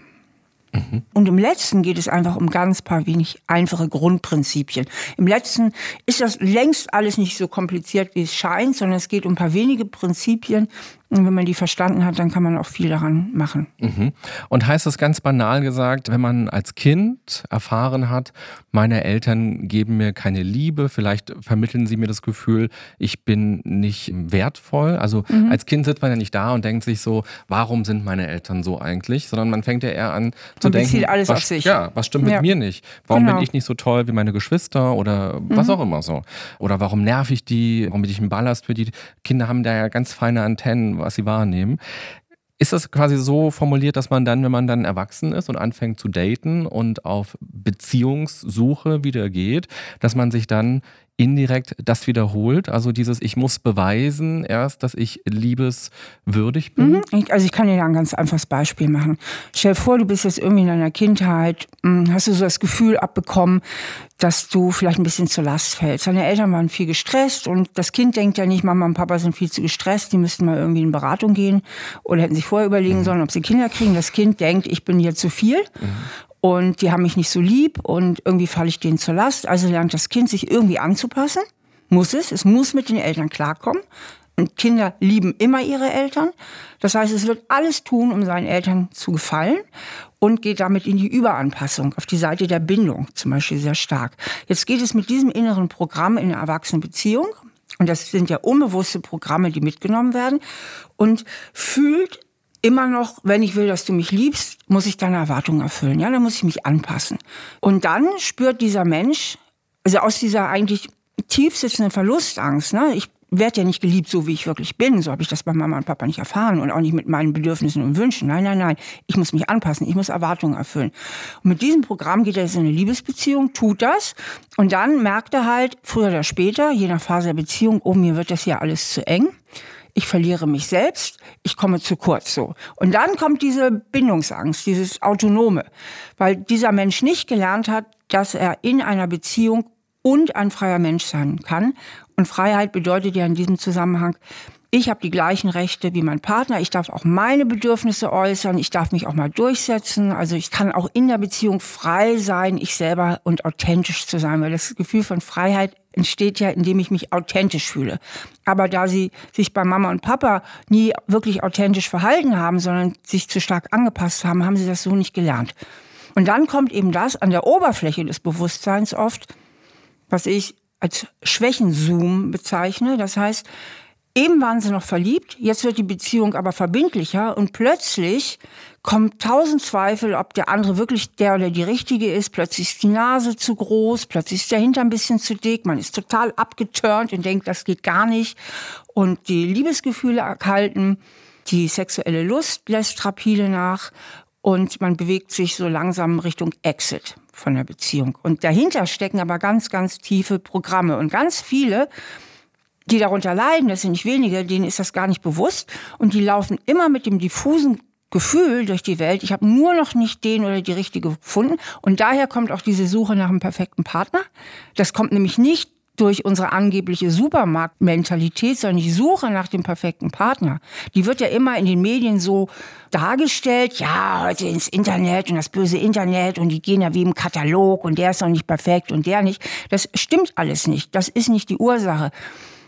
Mhm. Und im letzten geht es einfach um ganz paar wenig einfache Grundprinzipien. Im letzten ist das längst alles nicht so kompliziert, wie es scheint, sondern es geht um ein paar wenige Prinzipien, und wenn man die verstanden hat, dann kann man auch viel daran machen. Mhm. Und heißt das ganz banal gesagt, wenn man als Kind erfahren hat, meine Eltern geben mir keine Liebe, vielleicht vermitteln sie mir das Gefühl, ich bin nicht wertvoll. Also mhm. als Kind sitzt man ja nicht da und denkt sich so, warum sind meine Eltern so eigentlich? Sondern man fängt ja eher an zu man denken, alles was, auf sich. Ja, was stimmt ja. mit mir nicht? Warum genau. bin ich nicht so toll wie meine Geschwister oder mhm. was auch immer so? Oder warum nerv ich die? Warum bin ich ein Ballast für die? Kinder haben da ja ganz feine Antennen was sie wahrnehmen. Ist das quasi so formuliert, dass man dann, wenn man dann erwachsen ist und anfängt zu daten und auf Beziehungssuche wieder geht, dass man sich dann indirekt das wiederholt. Also dieses, ich muss beweisen erst, dass ich liebeswürdig bin. Mhm. Also ich kann dir ja ein ganz einfaches Beispiel machen. Stell dir vor, du bist jetzt irgendwie in deiner Kindheit, hm, hast du so das Gefühl abbekommen, dass du vielleicht ein bisschen zur Last fällst. Deine Eltern waren viel gestresst und das Kind denkt ja nicht, Mama und Papa sind viel zu gestresst, die müssten mal irgendwie in Beratung gehen oder hätten sich vorher überlegen mhm. sollen, ob sie Kinder kriegen. Das Kind denkt, ich bin hier zu viel. Mhm und die haben mich nicht so lieb und irgendwie falle ich denen zur Last. Also lernt das Kind sich irgendwie anzupassen. Muss es. Es muss mit den Eltern klarkommen. Und Kinder lieben immer ihre Eltern. Das heißt, es wird alles tun, um seinen Eltern zu gefallen und geht damit in die Überanpassung, auf die Seite der Bindung zum Beispiel sehr stark. Jetzt geht es mit diesem inneren Programm in eine Erwachsenenbeziehung. Und das sind ja unbewusste Programme, die mitgenommen werden. Und fühlt immer noch, wenn ich will, dass du mich liebst, muss ich deine Erwartungen erfüllen. Ja, dann muss ich mich anpassen. Und dann spürt dieser Mensch, also aus dieser eigentlich tief sitzenden Verlustangst, ne, ich werde ja nicht geliebt, so wie ich wirklich bin. So habe ich das bei Mama und Papa nicht erfahren und auch nicht mit meinen Bedürfnissen und Wünschen. Nein, nein, nein. Ich muss mich anpassen. Ich muss Erwartungen erfüllen. Und mit diesem Programm geht er jetzt in eine Liebesbeziehung, tut das und dann merkt er halt früher oder später, je nach Phase der Beziehung, oh, mir wird das hier alles zu eng ich verliere mich selbst, ich komme zu kurz so. Und dann kommt diese Bindungsangst, dieses Autonome, weil dieser Mensch nicht gelernt hat, dass er in einer Beziehung und ein freier Mensch sein kann. Und Freiheit bedeutet ja in diesem Zusammenhang, ich habe die gleichen Rechte wie mein Partner. Ich darf auch meine Bedürfnisse äußern. Ich darf mich auch mal durchsetzen. Also ich kann auch in der Beziehung frei sein, ich selber und authentisch zu sein, weil das Gefühl von Freiheit entsteht ja, indem ich mich authentisch fühle. Aber da sie sich bei Mama und Papa nie wirklich authentisch verhalten haben, sondern sich zu stark angepasst haben, haben sie das so nicht gelernt. Und dann kommt eben das an der Oberfläche des Bewusstseins oft, was ich als Schwächenzoom bezeichne. Das heißt, Eben waren sie noch verliebt, jetzt wird die Beziehung aber verbindlicher und plötzlich kommt tausend Zweifel, ob der andere wirklich der oder die richtige ist. Plötzlich ist die Nase zu groß, plötzlich ist der Hintern ein bisschen zu dick, man ist total abgeturnt und denkt, das geht gar nicht. Und die Liebesgefühle erkalten, die sexuelle Lust lässt rapide nach und man bewegt sich so langsam Richtung Exit von der Beziehung. Und dahinter stecken aber ganz, ganz tiefe Programme und ganz viele die darunter leiden, das sind nicht wenige, denen ist das gar nicht bewusst und die laufen immer mit dem diffusen Gefühl durch die Welt, ich habe nur noch nicht den oder die richtige gefunden und daher kommt auch diese Suche nach einem perfekten Partner. Das kommt nämlich nicht durch unsere angebliche Supermarktmentalität, sondern die Suche nach dem perfekten Partner, die wird ja immer in den Medien so dargestellt, ja, heute ins Internet und das böse Internet und die gehen ja wie im Katalog und der ist noch nicht perfekt und der nicht. Das stimmt alles nicht. Das ist nicht die Ursache.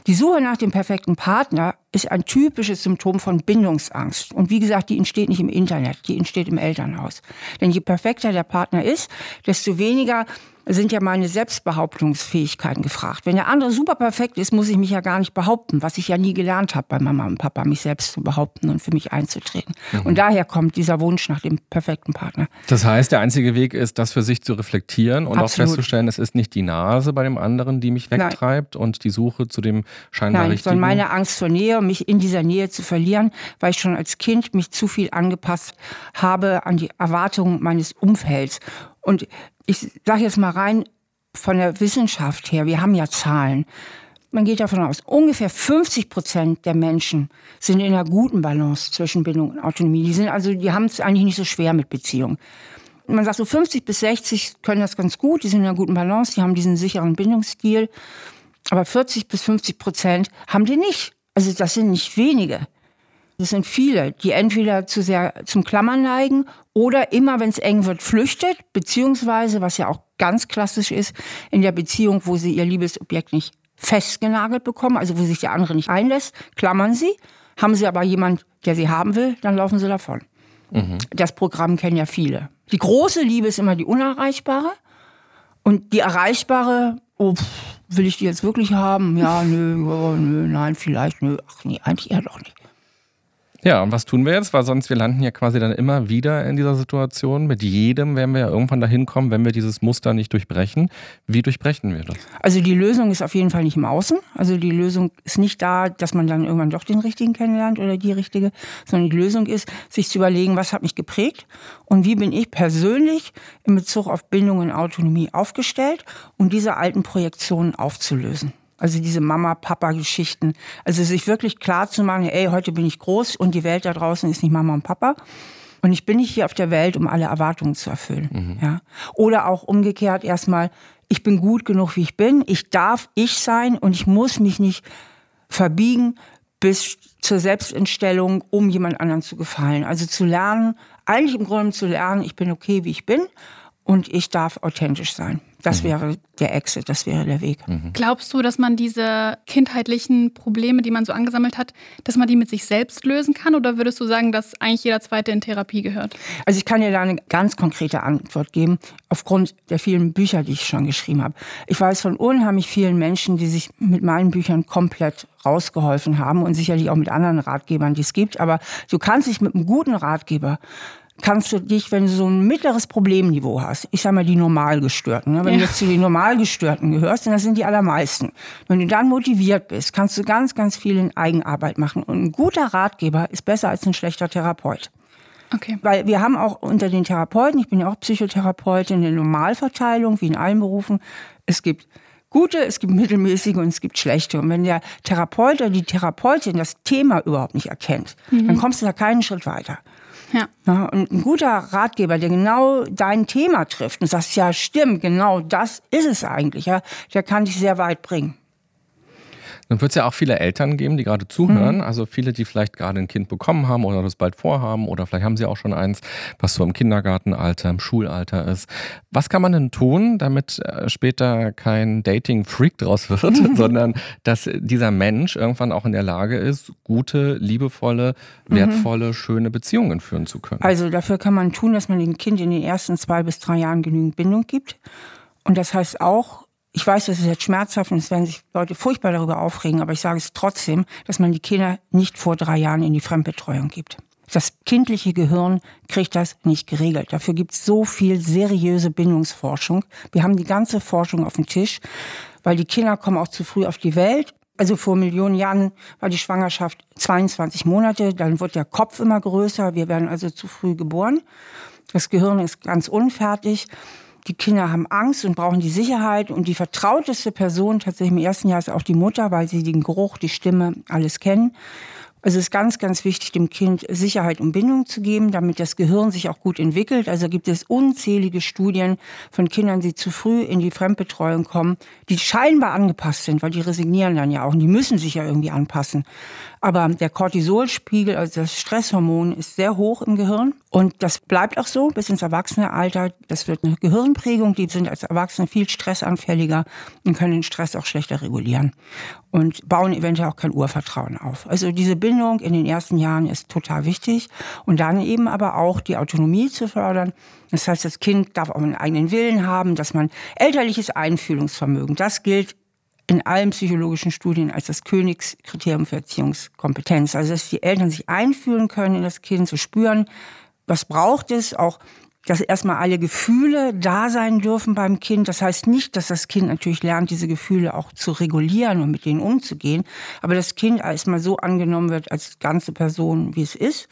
Die Suche nach dem perfekten Partner ist ein typisches Symptom von Bindungsangst. Und wie gesagt, die entsteht nicht im Internet, die entsteht im Elternhaus. Denn je perfekter der Partner ist, desto weniger sind ja meine Selbstbehauptungsfähigkeiten gefragt. Wenn der andere super perfekt ist, muss ich mich ja gar nicht behaupten, was ich ja nie gelernt habe bei Mama und Papa, mich selbst zu behaupten und für mich einzutreten. Mhm. Und daher kommt dieser Wunsch nach dem perfekten Partner. Das heißt, der einzige Weg ist, das für sich zu reflektieren und Absolut. auch festzustellen, es ist nicht die Nase bei dem anderen, die mich wegtreibt Nein. und die Suche zu dem scheinbar Nein, richtigen. Sondern meine Angst vor Nähe, mich in dieser Nähe zu verlieren, weil ich schon als Kind mich zu viel angepasst habe an die Erwartungen meines Umfelds. Und ich sage jetzt mal rein von der Wissenschaft her, wir haben ja Zahlen. Man geht davon aus, ungefähr 50 Prozent der Menschen sind in einer guten Balance zwischen Bindung und Autonomie. Die sind also, die haben es eigentlich nicht so schwer mit Beziehungen. man sagt so 50 bis 60 können das ganz gut, die sind in einer guten Balance, die haben diesen sicheren Bindungsstil. Aber 40 bis 50 Prozent haben die nicht. Also das sind nicht wenige. Das sind viele, die entweder zu sehr zum Klammern neigen oder immer, wenn es eng wird, flüchtet, beziehungsweise, was ja auch ganz klassisch ist, in der Beziehung, wo sie ihr Liebesobjekt nicht festgenagelt bekommen, also wo sich der andere nicht einlässt, klammern sie. Haben sie aber jemand, der sie haben will, dann laufen sie davon. Mhm. Das Programm kennen ja viele. Die große Liebe ist immer die unerreichbare und die erreichbare, oh, pff, will ich die jetzt wirklich haben? Ja, nö, nö, nein, vielleicht, nö, ach nee, eigentlich eher doch nicht. Ja, und was tun wir jetzt? Weil sonst, wir landen ja quasi dann immer wieder in dieser Situation. Mit jedem werden wir ja irgendwann dahin kommen, wenn wir dieses Muster nicht durchbrechen. Wie durchbrechen wir das? Also die Lösung ist auf jeden Fall nicht im Außen. Also die Lösung ist nicht da, dass man dann irgendwann doch den Richtigen kennenlernt oder die Richtige, sondern die Lösung ist, sich zu überlegen, was hat mich geprägt und wie bin ich persönlich in Bezug auf Bindung und Autonomie aufgestellt und diese alten Projektionen aufzulösen. Also diese Mama-Papa-Geschichten. Also sich wirklich klar zu machen, ey, heute bin ich groß und die Welt da draußen ist nicht Mama und Papa. Und ich bin nicht hier auf der Welt, um alle Erwartungen zu erfüllen. Mhm. Ja. Oder auch umgekehrt erstmal, ich bin gut genug, wie ich bin. Ich darf ich sein und ich muss mich nicht verbiegen bis zur Selbstentstellung, um jemand anderen zu gefallen. Also zu lernen, eigentlich im Grunde zu lernen, ich bin okay, wie ich bin und ich darf authentisch sein. Das mhm. wäre der Exit, das wäre der Weg. Mhm. Glaubst du, dass man diese kindheitlichen Probleme, die man so angesammelt hat, dass man die mit sich selbst lösen kann? Oder würdest du sagen, dass eigentlich jeder Zweite in Therapie gehört? Also ich kann dir da eine ganz konkrete Antwort geben, aufgrund der vielen Bücher, die ich schon geschrieben habe. Ich weiß von unheimlich vielen Menschen, die sich mit meinen Büchern komplett rausgeholfen haben und sicherlich auch mit anderen Ratgebern, die es gibt. Aber du kannst dich mit einem guten Ratgeber kannst du dich, wenn du so ein mittleres Problemniveau hast, ich sag mal die Normalgestörten, ne? wenn ja. du jetzt zu den Normalgestörten gehörst, dann das sind die allermeisten. Wenn du dann motiviert bist, kannst du ganz, ganz viel in Eigenarbeit machen. Und ein guter Ratgeber ist besser als ein schlechter Therapeut. Okay. Weil wir haben auch unter den Therapeuten, ich bin ja auch Psychotherapeutin, eine Normalverteilung, wie in allen Berufen. Es gibt gute, es gibt mittelmäßige und es gibt schlechte. Und wenn der Therapeut oder die Therapeutin das Thema überhaupt nicht erkennt, mhm. dann kommst du da keinen Schritt weiter. Ja. Und ein guter Ratgeber, der genau dein Thema trifft und sagst, ja, stimmt, genau das ist es eigentlich, ja, der kann dich sehr weit bringen. Dann wird es ja auch viele Eltern geben, die gerade zuhören. Mhm. Also viele, die vielleicht gerade ein Kind bekommen haben oder das bald vorhaben oder vielleicht haben sie auch schon eins, was so im Kindergartenalter, im Schulalter ist. Was kann man denn tun, damit äh, später kein Dating-Freak draus wird, [laughs] sondern dass dieser Mensch irgendwann auch in der Lage ist, gute, liebevolle, mhm. wertvolle, mhm. schöne Beziehungen führen zu können? Also dafür kann man tun, dass man dem Kind in den ersten zwei bis drei Jahren genügend Bindung gibt. Und das heißt auch, ich weiß, das ist jetzt schmerzhaft und es werden sich Leute furchtbar darüber aufregen, aber ich sage es trotzdem, dass man die Kinder nicht vor drei Jahren in die Fremdbetreuung gibt. Das kindliche Gehirn kriegt das nicht geregelt. Dafür gibt es so viel seriöse Bindungsforschung. Wir haben die ganze Forschung auf dem Tisch, weil die Kinder kommen auch zu früh auf die Welt. Also vor Millionen Jahren war die Schwangerschaft 22 Monate, dann wird der Kopf immer größer, wir werden also zu früh geboren. Das Gehirn ist ganz unfertig. Die Kinder haben Angst und brauchen die Sicherheit. Und die vertrauteste Person tatsächlich im ersten Jahr ist auch die Mutter, weil sie den Geruch, die Stimme, alles kennen. Also es ist ganz, ganz wichtig, dem Kind Sicherheit und Bindung zu geben, damit das Gehirn sich auch gut entwickelt. Also gibt es unzählige Studien von Kindern, die zu früh in die Fremdbetreuung kommen, die scheinbar angepasst sind, weil die resignieren dann ja auch und die müssen sich ja irgendwie anpassen. Aber der Cortisolspiegel, also das Stresshormon, ist sehr hoch im Gehirn. Und das bleibt auch so bis ins Erwachsenealter. Das wird eine Gehirnprägung. Die sind als Erwachsene viel stressanfälliger und können den Stress auch schlechter regulieren. Und bauen eventuell auch kein Urvertrauen auf. Also diese Bindung in den ersten Jahren ist total wichtig. Und dann eben aber auch die Autonomie zu fördern. Das heißt, das Kind darf auch einen eigenen Willen haben, dass man elterliches Einfühlungsvermögen, das gilt in allen psychologischen Studien als das Königskriterium für Erziehungskompetenz. Also, dass die Eltern sich einfühlen können in das Kind, zu spüren, was braucht es, auch dass erstmal alle Gefühle da sein dürfen beim Kind. Das heißt nicht, dass das Kind natürlich lernt, diese Gefühle auch zu regulieren und mit denen umzugehen. Aber das Kind erstmal so angenommen wird als ganze Person, wie es ist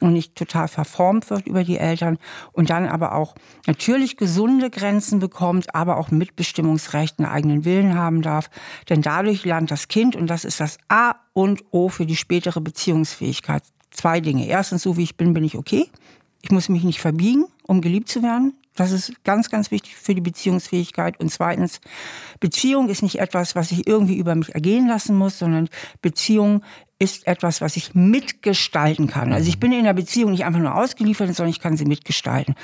und nicht total verformt wird über die Eltern und dann aber auch natürlich gesunde Grenzen bekommt, aber auch Mitbestimmungsrecht, einen eigenen Willen haben darf. Denn dadurch lernt das Kind, und das ist das A und O für die spätere Beziehungsfähigkeit, zwei Dinge. Erstens, so wie ich bin, bin ich okay. Ich muss mich nicht verbiegen um geliebt zu werden. Das ist ganz, ganz wichtig für die Beziehungsfähigkeit. Und zweitens, Beziehung ist nicht etwas, was ich irgendwie über mich ergehen lassen muss, sondern Beziehung ist etwas, was ich mitgestalten kann. Also ich bin in der Beziehung nicht einfach nur ausgeliefert, sondern ich kann sie mitgestalten.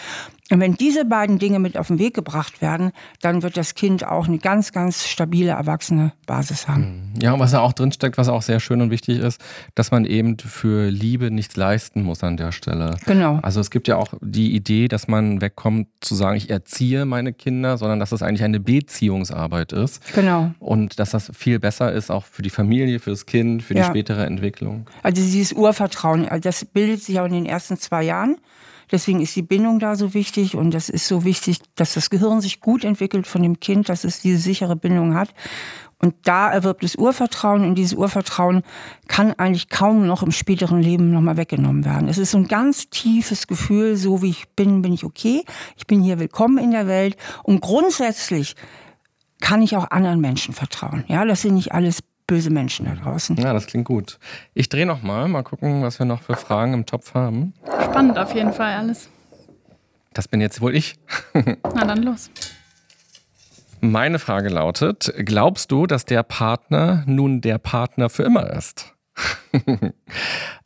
Und wenn diese beiden Dinge mit auf den Weg gebracht werden, dann wird das Kind auch eine ganz, ganz stabile, erwachsene Basis haben. Mhm. Ja, und was da auch drinsteckt, was auch sehr schön und wichtig ist, dass man eben für Liebe nichts leisten muss an der Stelle. Genau. Also es gibt ja auch die Idee, dass man wegkommt zu sagen, ich erziehe meine Kinder, sondern dass es eigentlich eine Beziehungsarbeit ist. Genau. Und dass das viel besser ist, auch für die Familie, für das Kind, für die ja. spätere Entwicklung. Also dieses Urvertrauen, also das bildet sich auch in den ersten zwei Jahren. Deswegen ist die Bindung da so wichtig und das ist so wichtig, dass das Gehirn sich gut entwickelt von dem Kind, dass es diese sichere Bindung hat. Und da erwirbt es Urvertrauen und dieses Urvertrauen kann eigentlich kaum noch im späteren Leben nochmal weggenommen werden. Es ist so ein ganz tiefes Gefühl, so wie ich bin, bin ich okay. Ich bin hier willkommen in der Welt und grundsätzlich kann ich auch anderen Menschen vertrauen. Ja, das sind nicht alles böse Menschen da draußen. Ja, das klingt gut. Ich drehe noch mal, mal gucken, was wir noch für Fragen im Topf haben. Spannend auf jeden Fall alles. Das bin jetzt wohl ich. [laughs] Na dann los. Meine Frage lautet, glaubst du, dass der Partner nun der Partner für immer ist? [laughs]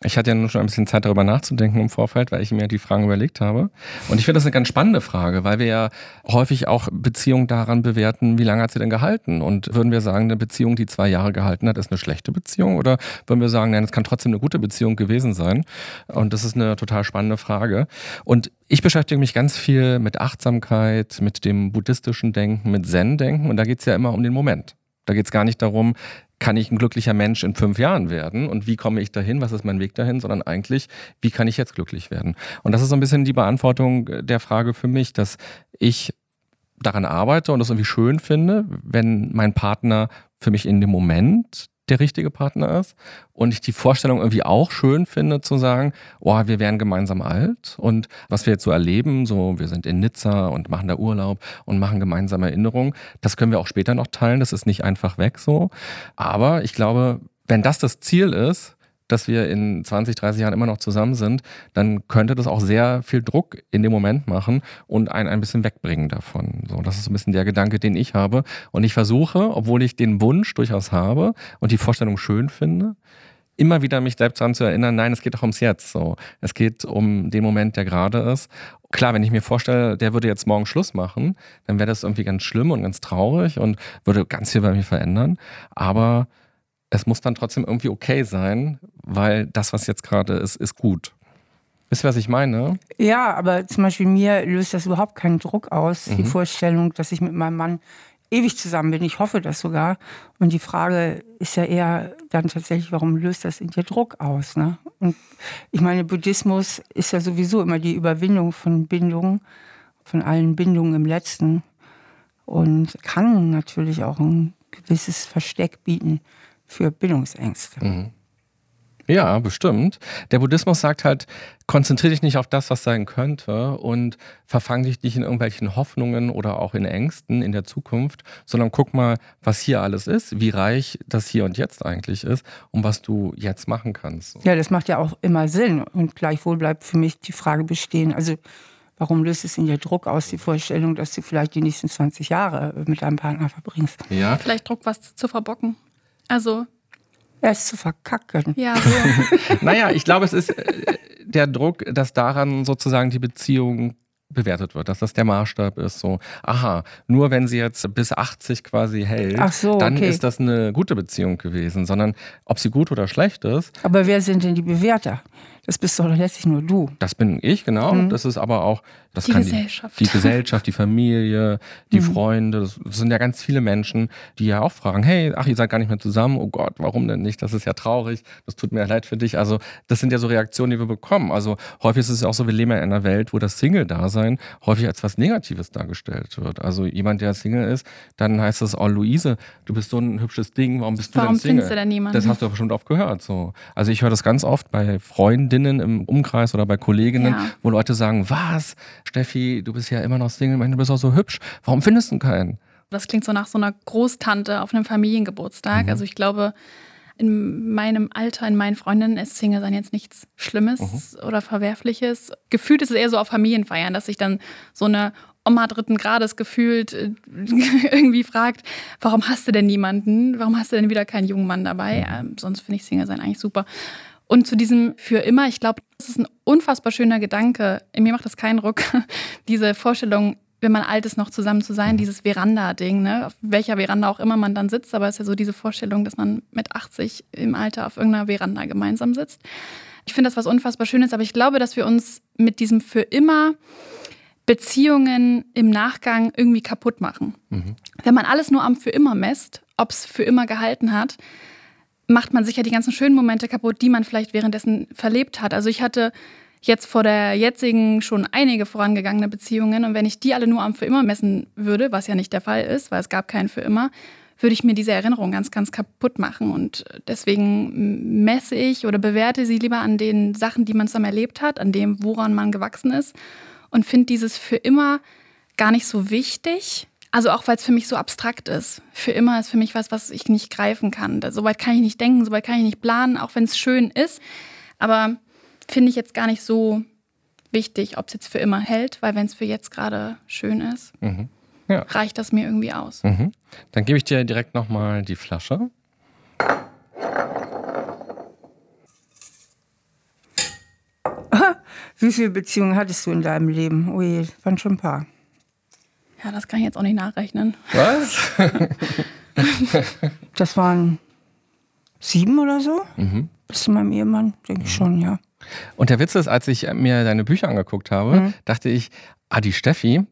ich hatte ja nur schon ein bisschen Zeit darüber nachzudenken im Vorfeld, weil ich mir die Fragen überlegt habe. Und ich finde das eine ganz spannende Frage, weil wir ja häufig auch Beziehungen daran bewerten, wie lange hat sie denn gehalten? Und würden wir sagen, eine Beziehung, die zwei Jahre gehalten hat, ist eine schlechte Beziehung? Oder würden wir sagen, nein, es kann trotzdem eine gute Beziehung gewesen sein? Und das ist eine total spannende Frage. Und ich beschäftige mich ganz viel mit Achtsamkeit, mit dem buddhistischen Denken, mit Zen-Denken. Und da geht es ja immer um den Moment. Da geht es gar nicht darum, kann ich ein glücklicher Mensch in fünf Jahren werden? Und wie komme ich dahin, was ist mein Weg dahin, sondern eigentlich, wie kann ich jetzt glücklich werden? Und das ist so ein bisschen die Beantwortung der Frage für mich, dass ich daran arbeite und das irgendwie schön finde, wenn mein Partner für mich in dem Moment der richtige Partner ist. Und ich die Vorstellung irgendwie auch schön finde, zu sagen, oh, wir werden gemeinsam alt. Und was wir jetzt so erleben, so wir sind in Nizza und machen da Urlaub und machen gemeinsame Erinnerungen, das können wir auch später noch teilen. Das ist nicht einfach weg so. Aber ich glaube, wenn das das Ziel ist, dass wir in 20, 30 Jahren immer noch zusammen sind, dann könnte das auch sehr viel Druck in dem Moment machen und einen ein bisschen wegbringen davon. So, das ist so ein bisschen der Gedanke, den ich habe. Und ich versuche, obwohl ich den Wunsch durchaus habe und die Vorstellung schön finde, immer wieder mich selbst daran zu erinnern, nein, es geht doch ums Jetzt. So. Es geht um den Moment, der gerade ist. Klar, wenn ich mir vorstelle, der würde jetzt morgen Schluss machen, dann wäre das irgendwie ganz schlimm und ganz traurig und würde ganz viel bei mir verändern. Aber es muss dann trotzdem irgendwie okay sein, weil das, was jetzt gerade ist, ist gut. Wisst ihr, was ich meine? Ja, aber zum Beispiel mir löst das überhaupt keinen Druck aus, mhm. die Vorstellung, dass ich mit meinem Mann ewig zusammen bin. Ich hoffe das sogar. Und die Frage ist ja eher dann tatsächlich, warum löst das in dir Druck aus? Ne? Und ich meine, Buddhismus ist ja sowieso immer die Überwindung von Bindungen, von allen Bindungen im Letzten. Und kann natürlich auch ein gewisses Versteck bieten für Bindungsängste. Mhm. Ja, bestimmt. Der Buddhismus sagt halt, konzentriere dich nicht auf das, was sein könnte und verfang dich nicht in irgendwelchen Hoffnungen oder auch in Ängsten in der Zukunft, sondern guck mal, was hier alles ist, wie reich das hier und jetzt eigentlich ist und was du jetzt machen kannst. Ja, das macht ja auch immer Sinn und gleichwohl bleibt für mich die Frage bestehen, also warum löst es in dir Druck aus, die Vorstellung, dass du vielleicht die nächsten 20 Jahre mit deinem Partner verbringst? Ja. Vielleicht Druck, was zu verbocken. Also. Er ist zu verkacken. Ja, [laughs] so. naja, ich glaube, es ist äh, der Druck, dass daran sozusagen die Beziehung bewertet wird, dass das der Maßstab ist. So, aha, nur wenn sie jetzt bis 80 quasi hält, so, dann okay. ist das eine gute Beziehung gewesen, sondern ob sie gut oder schlecht ist. Aber wer sind denn die Bewerter? Das bist doch letztlich nur du. Das bin ich, genau. Mhm. Das ist aber auch das die Gesellschaft. Die, die, Gesellschaft, die [laughs] Familie, die mhm. Freunde. Das, das, sind ja ganz viele Menschen, die ja auch fragen, hey, ach, ihr seid gar nicht mehr zusammen. Oh Gott, warum denn nicht? Das ist ja traurig. Das tut mir leid für dich. Also das sind ja so Reaktionen, die wir bekommen. Also häufig ist es ja auch so, wir leben ja in einer Welt, wo das Single-Dasein häufig als was Negatives dargestellt wird. Also jemand, der Single ist, dann heißt es, oh Luise, du bist so ein hübsches Ding, warum bist du warum denn Single? Findest du denn niemanden? Das hast du bestimmt oft gehört. So. Also ich höre das ganz oft bei Freundinnen im Umkreis oder bei Kolleginnen, ja. wo Leute sagen, was, Steffi, du bist bist ja immer noch Single, du bist auch so hübsch. Warum findest du keinen? Das klingt so nach so einer Großtante auf einem Familiengeburtstag. Mhm. Also ich glaube, in meinem Alter, in meinen Freundinnen ist Single sein jetzt nichts Schlimmes mhm. oder Verwerfliches. Gefühlt ist es eher so auf Familienfeiern, dass sich dann so eine Oma dritten Grades gefühlt äh, [laughs] irgendwie fragt, warum hast du denn niemanden? Warum hast du denn wieder keinen jungen Mann dabei? Mhm. Ähm, sonst finde ich Single sein eigentlich super. Und zu diesem für immer, ich glaube, das ist ein unfassbar schöner Gedanke. In mir macht das keinen Ruck, [laughs] diese Vorstellung, wenn man alt ist, noch zusammen zu sein, mhm. dieses Veranda-Ding, ne? auf welcher Veranda auch immer man dann sitzt, aber es ist ja so diese Vorstellung, dass man mit 80 im Alter auf irgendeiner Veranda gemeinsam sitzt. Ich finde das was unfassbar Schönes, aber ich glaube, dass wir uns mit diesem für immer Beziehungen im Nachgang irgendwie kaputt machen. Mhm. Wenn man alles nur am für immer messt, ob es für immer gehalten hat, macht man sich ja die ganzen schönen Momente kaputt, die man vielleicht währenddessen verlebt hat. Also ich hatte jetzt vor der jetzigen schon einige vorangegangene Beziehungen und wenn ich die alle nur am für immer messen würde, was ja nicht der Fall ist, weil es gab keinen für immer, würde ich mir diese Erinnerung ganz, ganz kaputt machen. Und deswegen messe ich oder bewerte sie lieber an den Sachen, die man zusammen erlebt hat, an dem, woran man gewachsen ist und finde dieses für immer gar nicht so wichtig. Also auch weil es für mich so abstrakt ist. Für immer ist für mich was, was ich nicht greifen kann. Soweit kann ich nicht denken, soweit kann ich nicht planen, auch wenn es schön ist. Aber finde ich jetzt gar nicht so wichtig, ob es jetzt für immer hält, weil wenn es für jetzt gerade schön ist, mhm. ja. reicht das mir irgendwie aus. Mhm. Dann gebe ich dir direkt nochmal die Flasche. [laughs] Wie viele Beziehungen hattest du in deinem Leben? Ui, waren schon ein paar. Ja, das kann ich jetzt auch nicht nachrechnen. Was? [laughs] das waren sieben oder so. Mhm. Bis zu meinem Ehemann, denke ich schon, ja. Und der Witz ist, als ich mir deine Bücher angeguckt habe, mhm. dachte ich, ah, die Steffi,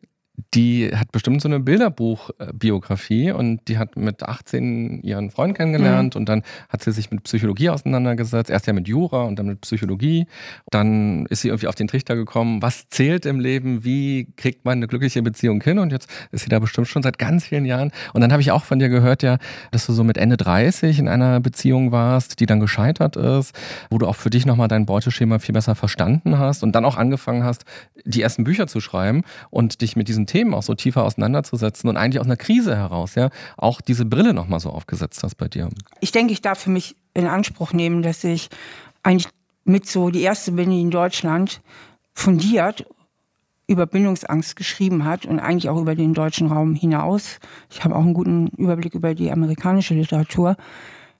die hat bestimmt so eine Bilderbuchbiografie und die hat mit 18 ihren Freund kennengelernt mhm. und dann hat sie sich mit Psychologie auseinandergesetzt. Erst ja mit Jura und dann mit Psychologie. Dann ist sie irgendwie auf den Trichter gekommen, was zählt im Leben, wie kriegt man eine glückliche Beziehung hin und jetzt ist sie da bestimmt schon seit ganz vielen Jahren. Und dann habe ich auch von dir gehört, ja, dass du so mit Ende 30 in einer Beziehung warst, die dann gescheitert ist, wo du auch für dich nochmal dein Beuteschema viel besser verstanden hast und dann auch angefangen hast, die ersten Bücher zu schreiben und dich mit diesen Themen auch so tiefer auseinanderzusetzen und eigentlich aus einer Krise heraus, ja, auch diese Brille nochmal so aufgesetzt hast bei dir. Ich denke, ich darf für mich in Anspruch nehmen, dass ich eigentlich mit so die erste bin, die in Deutschland fundiert über Bindungsangst geschrieben hat und eigentlich auch über den deutschen Raum hinaus. Ich habe auch einen guten Überblick über die amerikanische Literatur.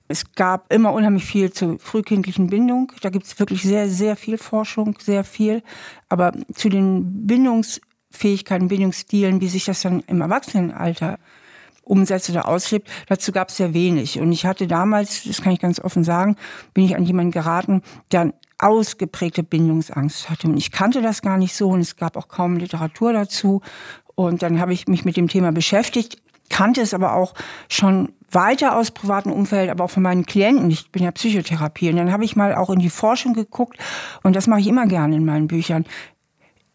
Es gab immer unheimlich viel zur frühkindlichen Bindung. Da gibt es wirklich sehr, sehr viel Forschung, sehr viel. Aber zu den Bindungs- Fähigkeiten, Bildungsstilen, wie sich das dann im Erwachsenenalter umsetzt oder auslebt, dazu gab es sehr wenig. Und ich hatte damals, das kann ich ganz offen sagen, bin ich an jemanden geraten, der eine ausgeprägte Bindungsangst hatte. Und ich kannte das gar nicht so und es gab auch kaum Literatur dazu. Und dann habe ich mich mit dem Thema beschäftigt, kannte es aber auch schon weiter aus privatem Umfeld, aber auch von meinen Klienten. Ich bin ja Psychotherapie. Und dann habe ich mal auch in die Forschung geguckt und das mache ich immer gerne in meinen Büchern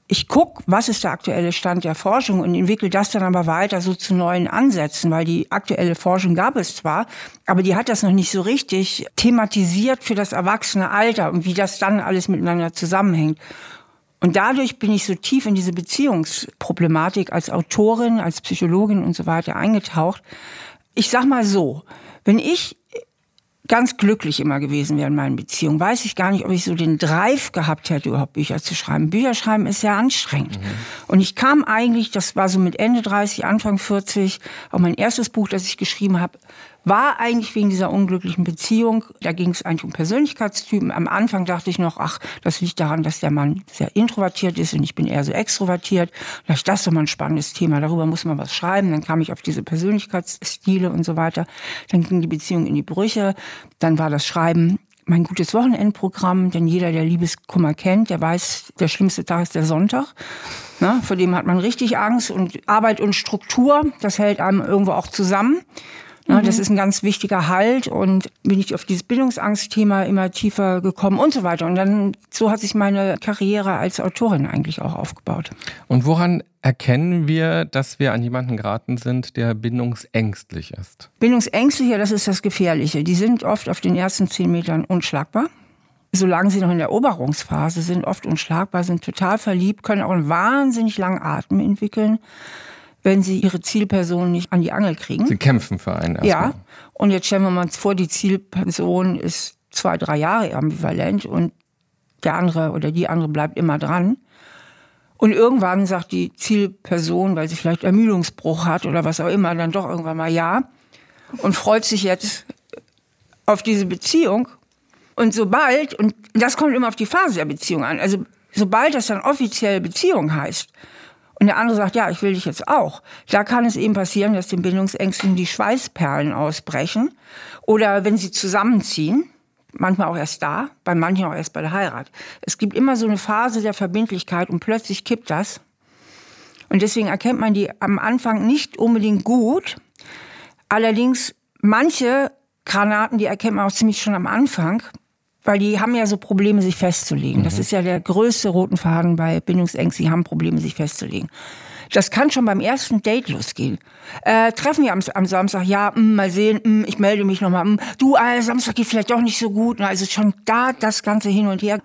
ich gucke, was ist der aktuelle Stand der Forschung und entwickle das dann aber weiter so zu neuen Ansätzen, weil die aktuelle Forschung gab es zwar, aber die hat das noch nicht so richtig thematisiert für das erwachsene Alter und wie das dann alles miteinander zusammenhängt. Und dadurch bin ich so tief in diese Beziehungsproblematik als Autorin, als Psychologin und so weiter eingetaucht. Ich sag mal so, wenn ich ganz glücklich immer gewesen wäre in meinen Beziehungen, weiß ich gar nicht, ob ich so den Drive gehabt hätte, überhaupt Bücher zu schreiben. Bücher schreiben ist sehr anstrengend. Mhm. Und ich kam eigentlich, das war so mit Ende 30, Anfang 40, auch mein erstes Buch, das ich geschrieben habe, war eigentlich wegen dieser unglücklichen Beziehung. Da ging es eigentlich um Persönlichkeitstypen. Am Anfang dachte ich noch, ach, das liegt daran, dass der Mann sehr introvertiert ist und ich bin eher so extrovertiert. Vielleicht das ist doch mal ein spannendes Thema. Darüber muss man was schreiben. Dann kam ich auf diese Persönlichkeitsstile und so weiter. Dann ging die Beziehung in die Brüche. Dann war das Schreiben mein gutes Wochenendprogramm, denn jeder, der Liebeskummer kennt, der weiß, der schlimmste Tag ist der Sonntag. Ne? Vor dem hat man richtig Angst und Arbeit und Struktur, das hält einem irgendwo auch zusammen. Ja, mhm. Das ist ein ganz wichtiger Halt und bin ich auf dieses Bildungsangstthema immer tiefer gekommen und so weiter. Und dann so hat sich meine Karriere als Autorin eigentlich auch aufgebaut. Und woran erkennen wir, dass wir an jemanden geraten sind, der bindungsängstlich ist? Bindungsängstliche, das ist das Gefährliche. Die sind oft auf den ersten zehn Metern unschlagbar solange sie noch in der Eroberungsphase sind, oft unschlagbar, sind total verliebt, können auch einen wahnsinnig langen Atem entwickeln wenn sie ihre Zielperson nicht an die Angel kriegen. Sie kämpfen für einen erstmal. Ja, und jetzt stellen wir mal vor, die Zielperson ist zwei, drei Jahre ambivalent und der andere oder die andere bleibt immer dran. Und irgendwann sagt die Zielperson, weil sie vielleicht Ermüdungsbruch hat oder was auch immer, dann doch irgendwann mal ja und freut sich jetzt auf diese Beziehung. Und sobald, und das kommt immer auf die Phase der Beziehung an, also sobald das dann offiziell Beziehung heißt, und der andere sagt, ja, ich will dich jetzt auch. Da kann es eben passieren, dass den Bindungsängsten die Schweißperlen ausbrechen. Oder wenn sie zusammenziehen, manchmal auch erst da, bei manchen auch erst bei der Heirat. Es gibt immer so eine Phase der Verbindlichkeit und plötzlich kippt das. Und deswegen erkennt man die am Anfang nicht unbedingt gut. Allerdings manche Granaten, die erkennt man auch ziemlich schon am Anfang, weil die haben ja so Probleme, sich festzulegen. Mhm. Das ist ja der größte roten Faden bei Bindungsängsten, die haben Probleme, sich festzulegen. Das kann schon beim ersten Date losgehen. Äh, treffen wir am, am Samstag, ja, mh, mm, mal sehen, mh, mm, ich melde mich nochmal. Mm, du, äh, Samstag geht vielleicht doch nicht so gut. Also schon da das Ganze hin und her.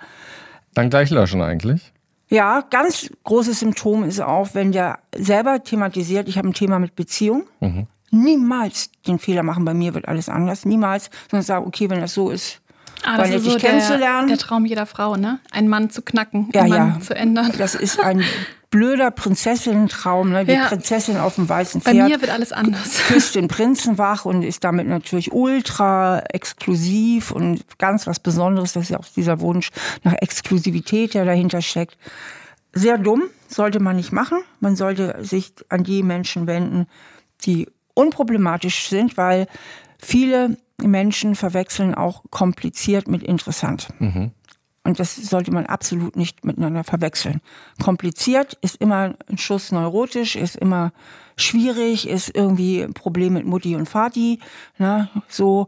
Dann gleich löschen eigentlich? Ja, ganz großes Symptom ist auch, wenn der selber thematisiert, ich habe ein Thema mit Beziehung. Mhm. Niemals den Fehler machen, bei mir wird alles anders. Niemals, sondern sagen, okay, wenn das so ist, Ah, das ist so der, der, Traum jeder Frau, ne? Einen Mann zu knacken, ja, einen Mann ja. zu ändern. Das ist [laughs] ein blöder Prinzessinnen-Traum, ne? die ja. Prinzessin auf dem weißen Pferd. Bei mir wird alles anders. [laughs] Küsst den Prinzen wach und ist damit natürlich ultra exklusiv und ganz was Besonderes. Das ist ja auch dieser Wunsch nach Exklusivität, der dahinter steckt. Sehr dumm, sollte man nicht machen. Man sollte sich an die Menschen wenden, die unproblematisch sind, weil viele Menschen verwechseln auch kompliziert mit interessant. Mhm. Und das sollte man absolut nicht miteinander verwechseln. Kompliziert ist immer ein Schuss neurotisch, ist immer schwierig, ist irgendwie ein Problem mit Mutti und Vati. Ne? So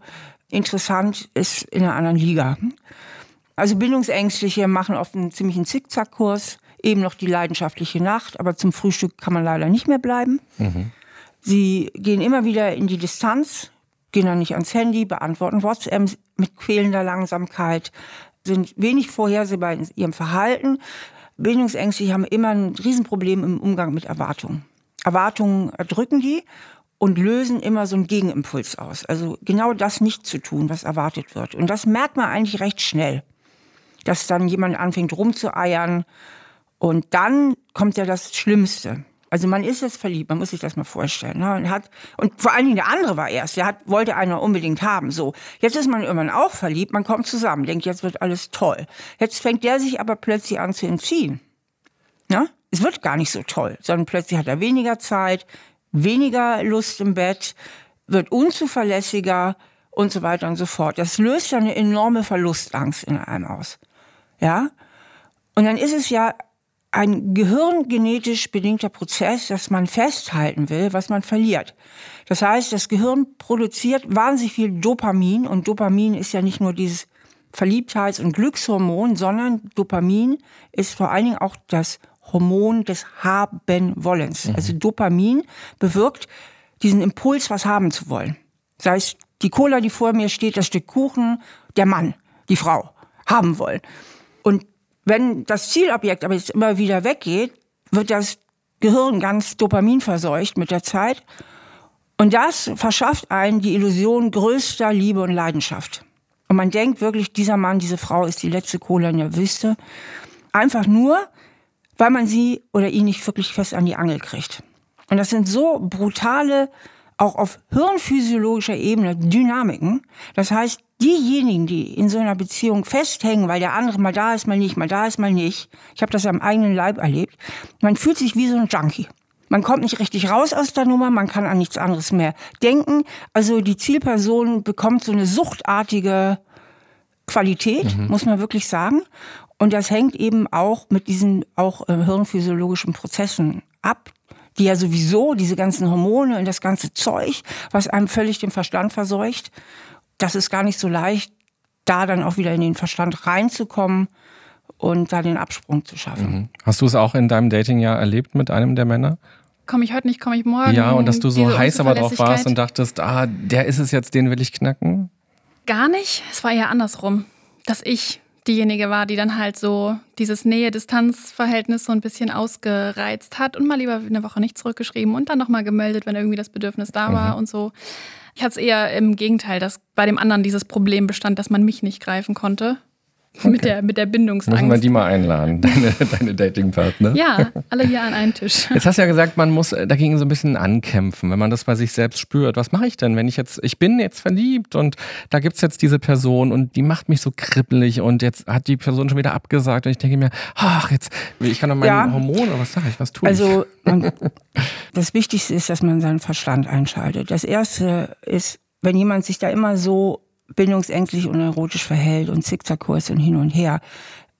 interessant ist in einer anderen Liga. Also Bindungsängstliche machen oft einen ziemlichen Zickzackkurs, eben noch die leidenschaftliche Nacht, aber zum Frühstück kann man leider nicht mehr bleiben. Mhm. Sie gehen immer wieder in die Distanz, gehen dann nicht ans Handy, beantworten WhatsApp mit quälender Langsamkeit, sind wenig vorhersehbar in ihrem Verhalten. Bindungsängstliche haben immer ein Riesenproblem im Umgang mit Erwartungen. Erwartungen erdrücken die und lösen immer so einen Gegenimpuls aus. Also genau das nicht zu tun, was erwartet wird. Und das merkt man eigentlich recht schnell, dass dann jemand anfängt rumzueiern. Und dann kommt ja das Schlimmste. Also man ist jetzt verliebt, man muss sich das mal vorstellen. Ne? Und, hat, und vor allen Dingen der andere war erst, der hat, wollte einer unbedingt haben. So, jetzt ist man irgendwann auch verliebt, man kommt zusammen, denkt, jetzt wird alles toll. Jetzt fängt der sich aber plötzlich an zu entziehen. Ne? Es wird gar nicht so toll, sondern plötzlich hat er weniger Zeit, weniger Lust im Bett, wird unzuverlässiger und so weiter und so fort. Das löst ja eine enorme Verlustangst in einem aus. Ja? Und dann ist es ja ein gehirngenetisch bedingter Prozess, dass man festhalten will, was man verliert. Das heißt, das Gehirn produziert wahnsinnig viel Dopamin und Dopamin ist ja nicht nur dieses Verliebtheits- und Glückshormon, sondern Dopamin ist vor allen Dingen auch das Hormon des Haben-Wollens. Mhm. Also Dopamin bewirkt diesen Impuls, was haben zu wollen. Sei es die Cola, die vor mir steht, das Stück Kuchen, der Mann, die Frau haben wollen. Und wenn das Zielobjekt aber jetzt immer wieder weggeht, wird das Gehirn ganz dopaminverseucht mit der Zeit. Und das verschafft einen die Illusion größter Liebe und Leidenschaft. Und man denkt wirklich, dieser Mann, diese Frau ist die letzte Kohle in der Wüste. Einfach nur, weil man sie oder ihn nicht wirklich fest an die Angel kriegt. Und das sind so brutale, auch auf hirnphysiologischer Ebene Dynamiken. Das heißt, diejenigen, die in so einer Beziehung festhängen, weil der andere mal da ist, mal nicht, mal da ist, mal nicht, ich habe das am eigenen Leib erlebt, man fühlt sich wie so ein Junkie. Man kommt nicht richtig raus aus der Nummer, man kann an nichts anderes mehr denken. Also die Zielperson bekommt so eine suchtartige Qualität, mhm. muss man wirklich sagen. Und das hängt eben auch mit diesen auch äh, hirnphysiologischen Prozessen ab, die ja sowieso diese ganzen Hormone und das ganze Zeug, was einem völlig den Verstand verseucht, das ist gar nicht so leicht, da dann auch wieder in den Verstand reinzukommen und da den Absprung zu schaffen. Mhm. Hast du es auch in deinem Datingjahr erlebt mit einem der Männer? Komme ich heute nicht, komme ich morgen. Ja, und dass du so heiß aber drauf warst und dachtest, ah, der ist es jetzt, den will ich knacken? Gar nicht. Es war eher andersrum. Dass ich diejenige war, die dann halt so dieses Nähe-Distanz-Verhältnis so ein bisschen ausgereizt hat und mal lieber eine Woche nicht zurückgeschrieben und dann nochmal gemeldet, wenn irgendwie das Bedürfnis da war mhm. und so. Ich hatte es eher im Gegenteil, dass bei dem anderen dieses Problem bestand, dass man mich nicht greifen konnte. [laughs] Okay. Mit, der, mit der Bindungsangst. Müssen wir die mal einladen, [laughs] deine, deine Datingpartner? Ja, alle hier an einen Tisch. Jetzt hast du ja gesagt, man muss dagegen so ein bisschen ankämpfen, wenn man das bei sich selbst spürt. Was mache ich denn, wenn ich jetzt, ich bin jetzt verliebt und da gibt es jetzt diese Person und die macht mich so kribbelig und jetzt hat die Person schon wieder abgesagt und ich denke mir, ach, jetzt, ich kann doch meine ja. Hormone, was sage ich, was tue also, ich? Also, [laughs] das Wichtigste ist, dass man seinen Verstand einschaltet. Das Erste ist, wenn jemand sich da immer so bindungsängstlich und neurotisch verhält und Zickzackkurs und hin und her,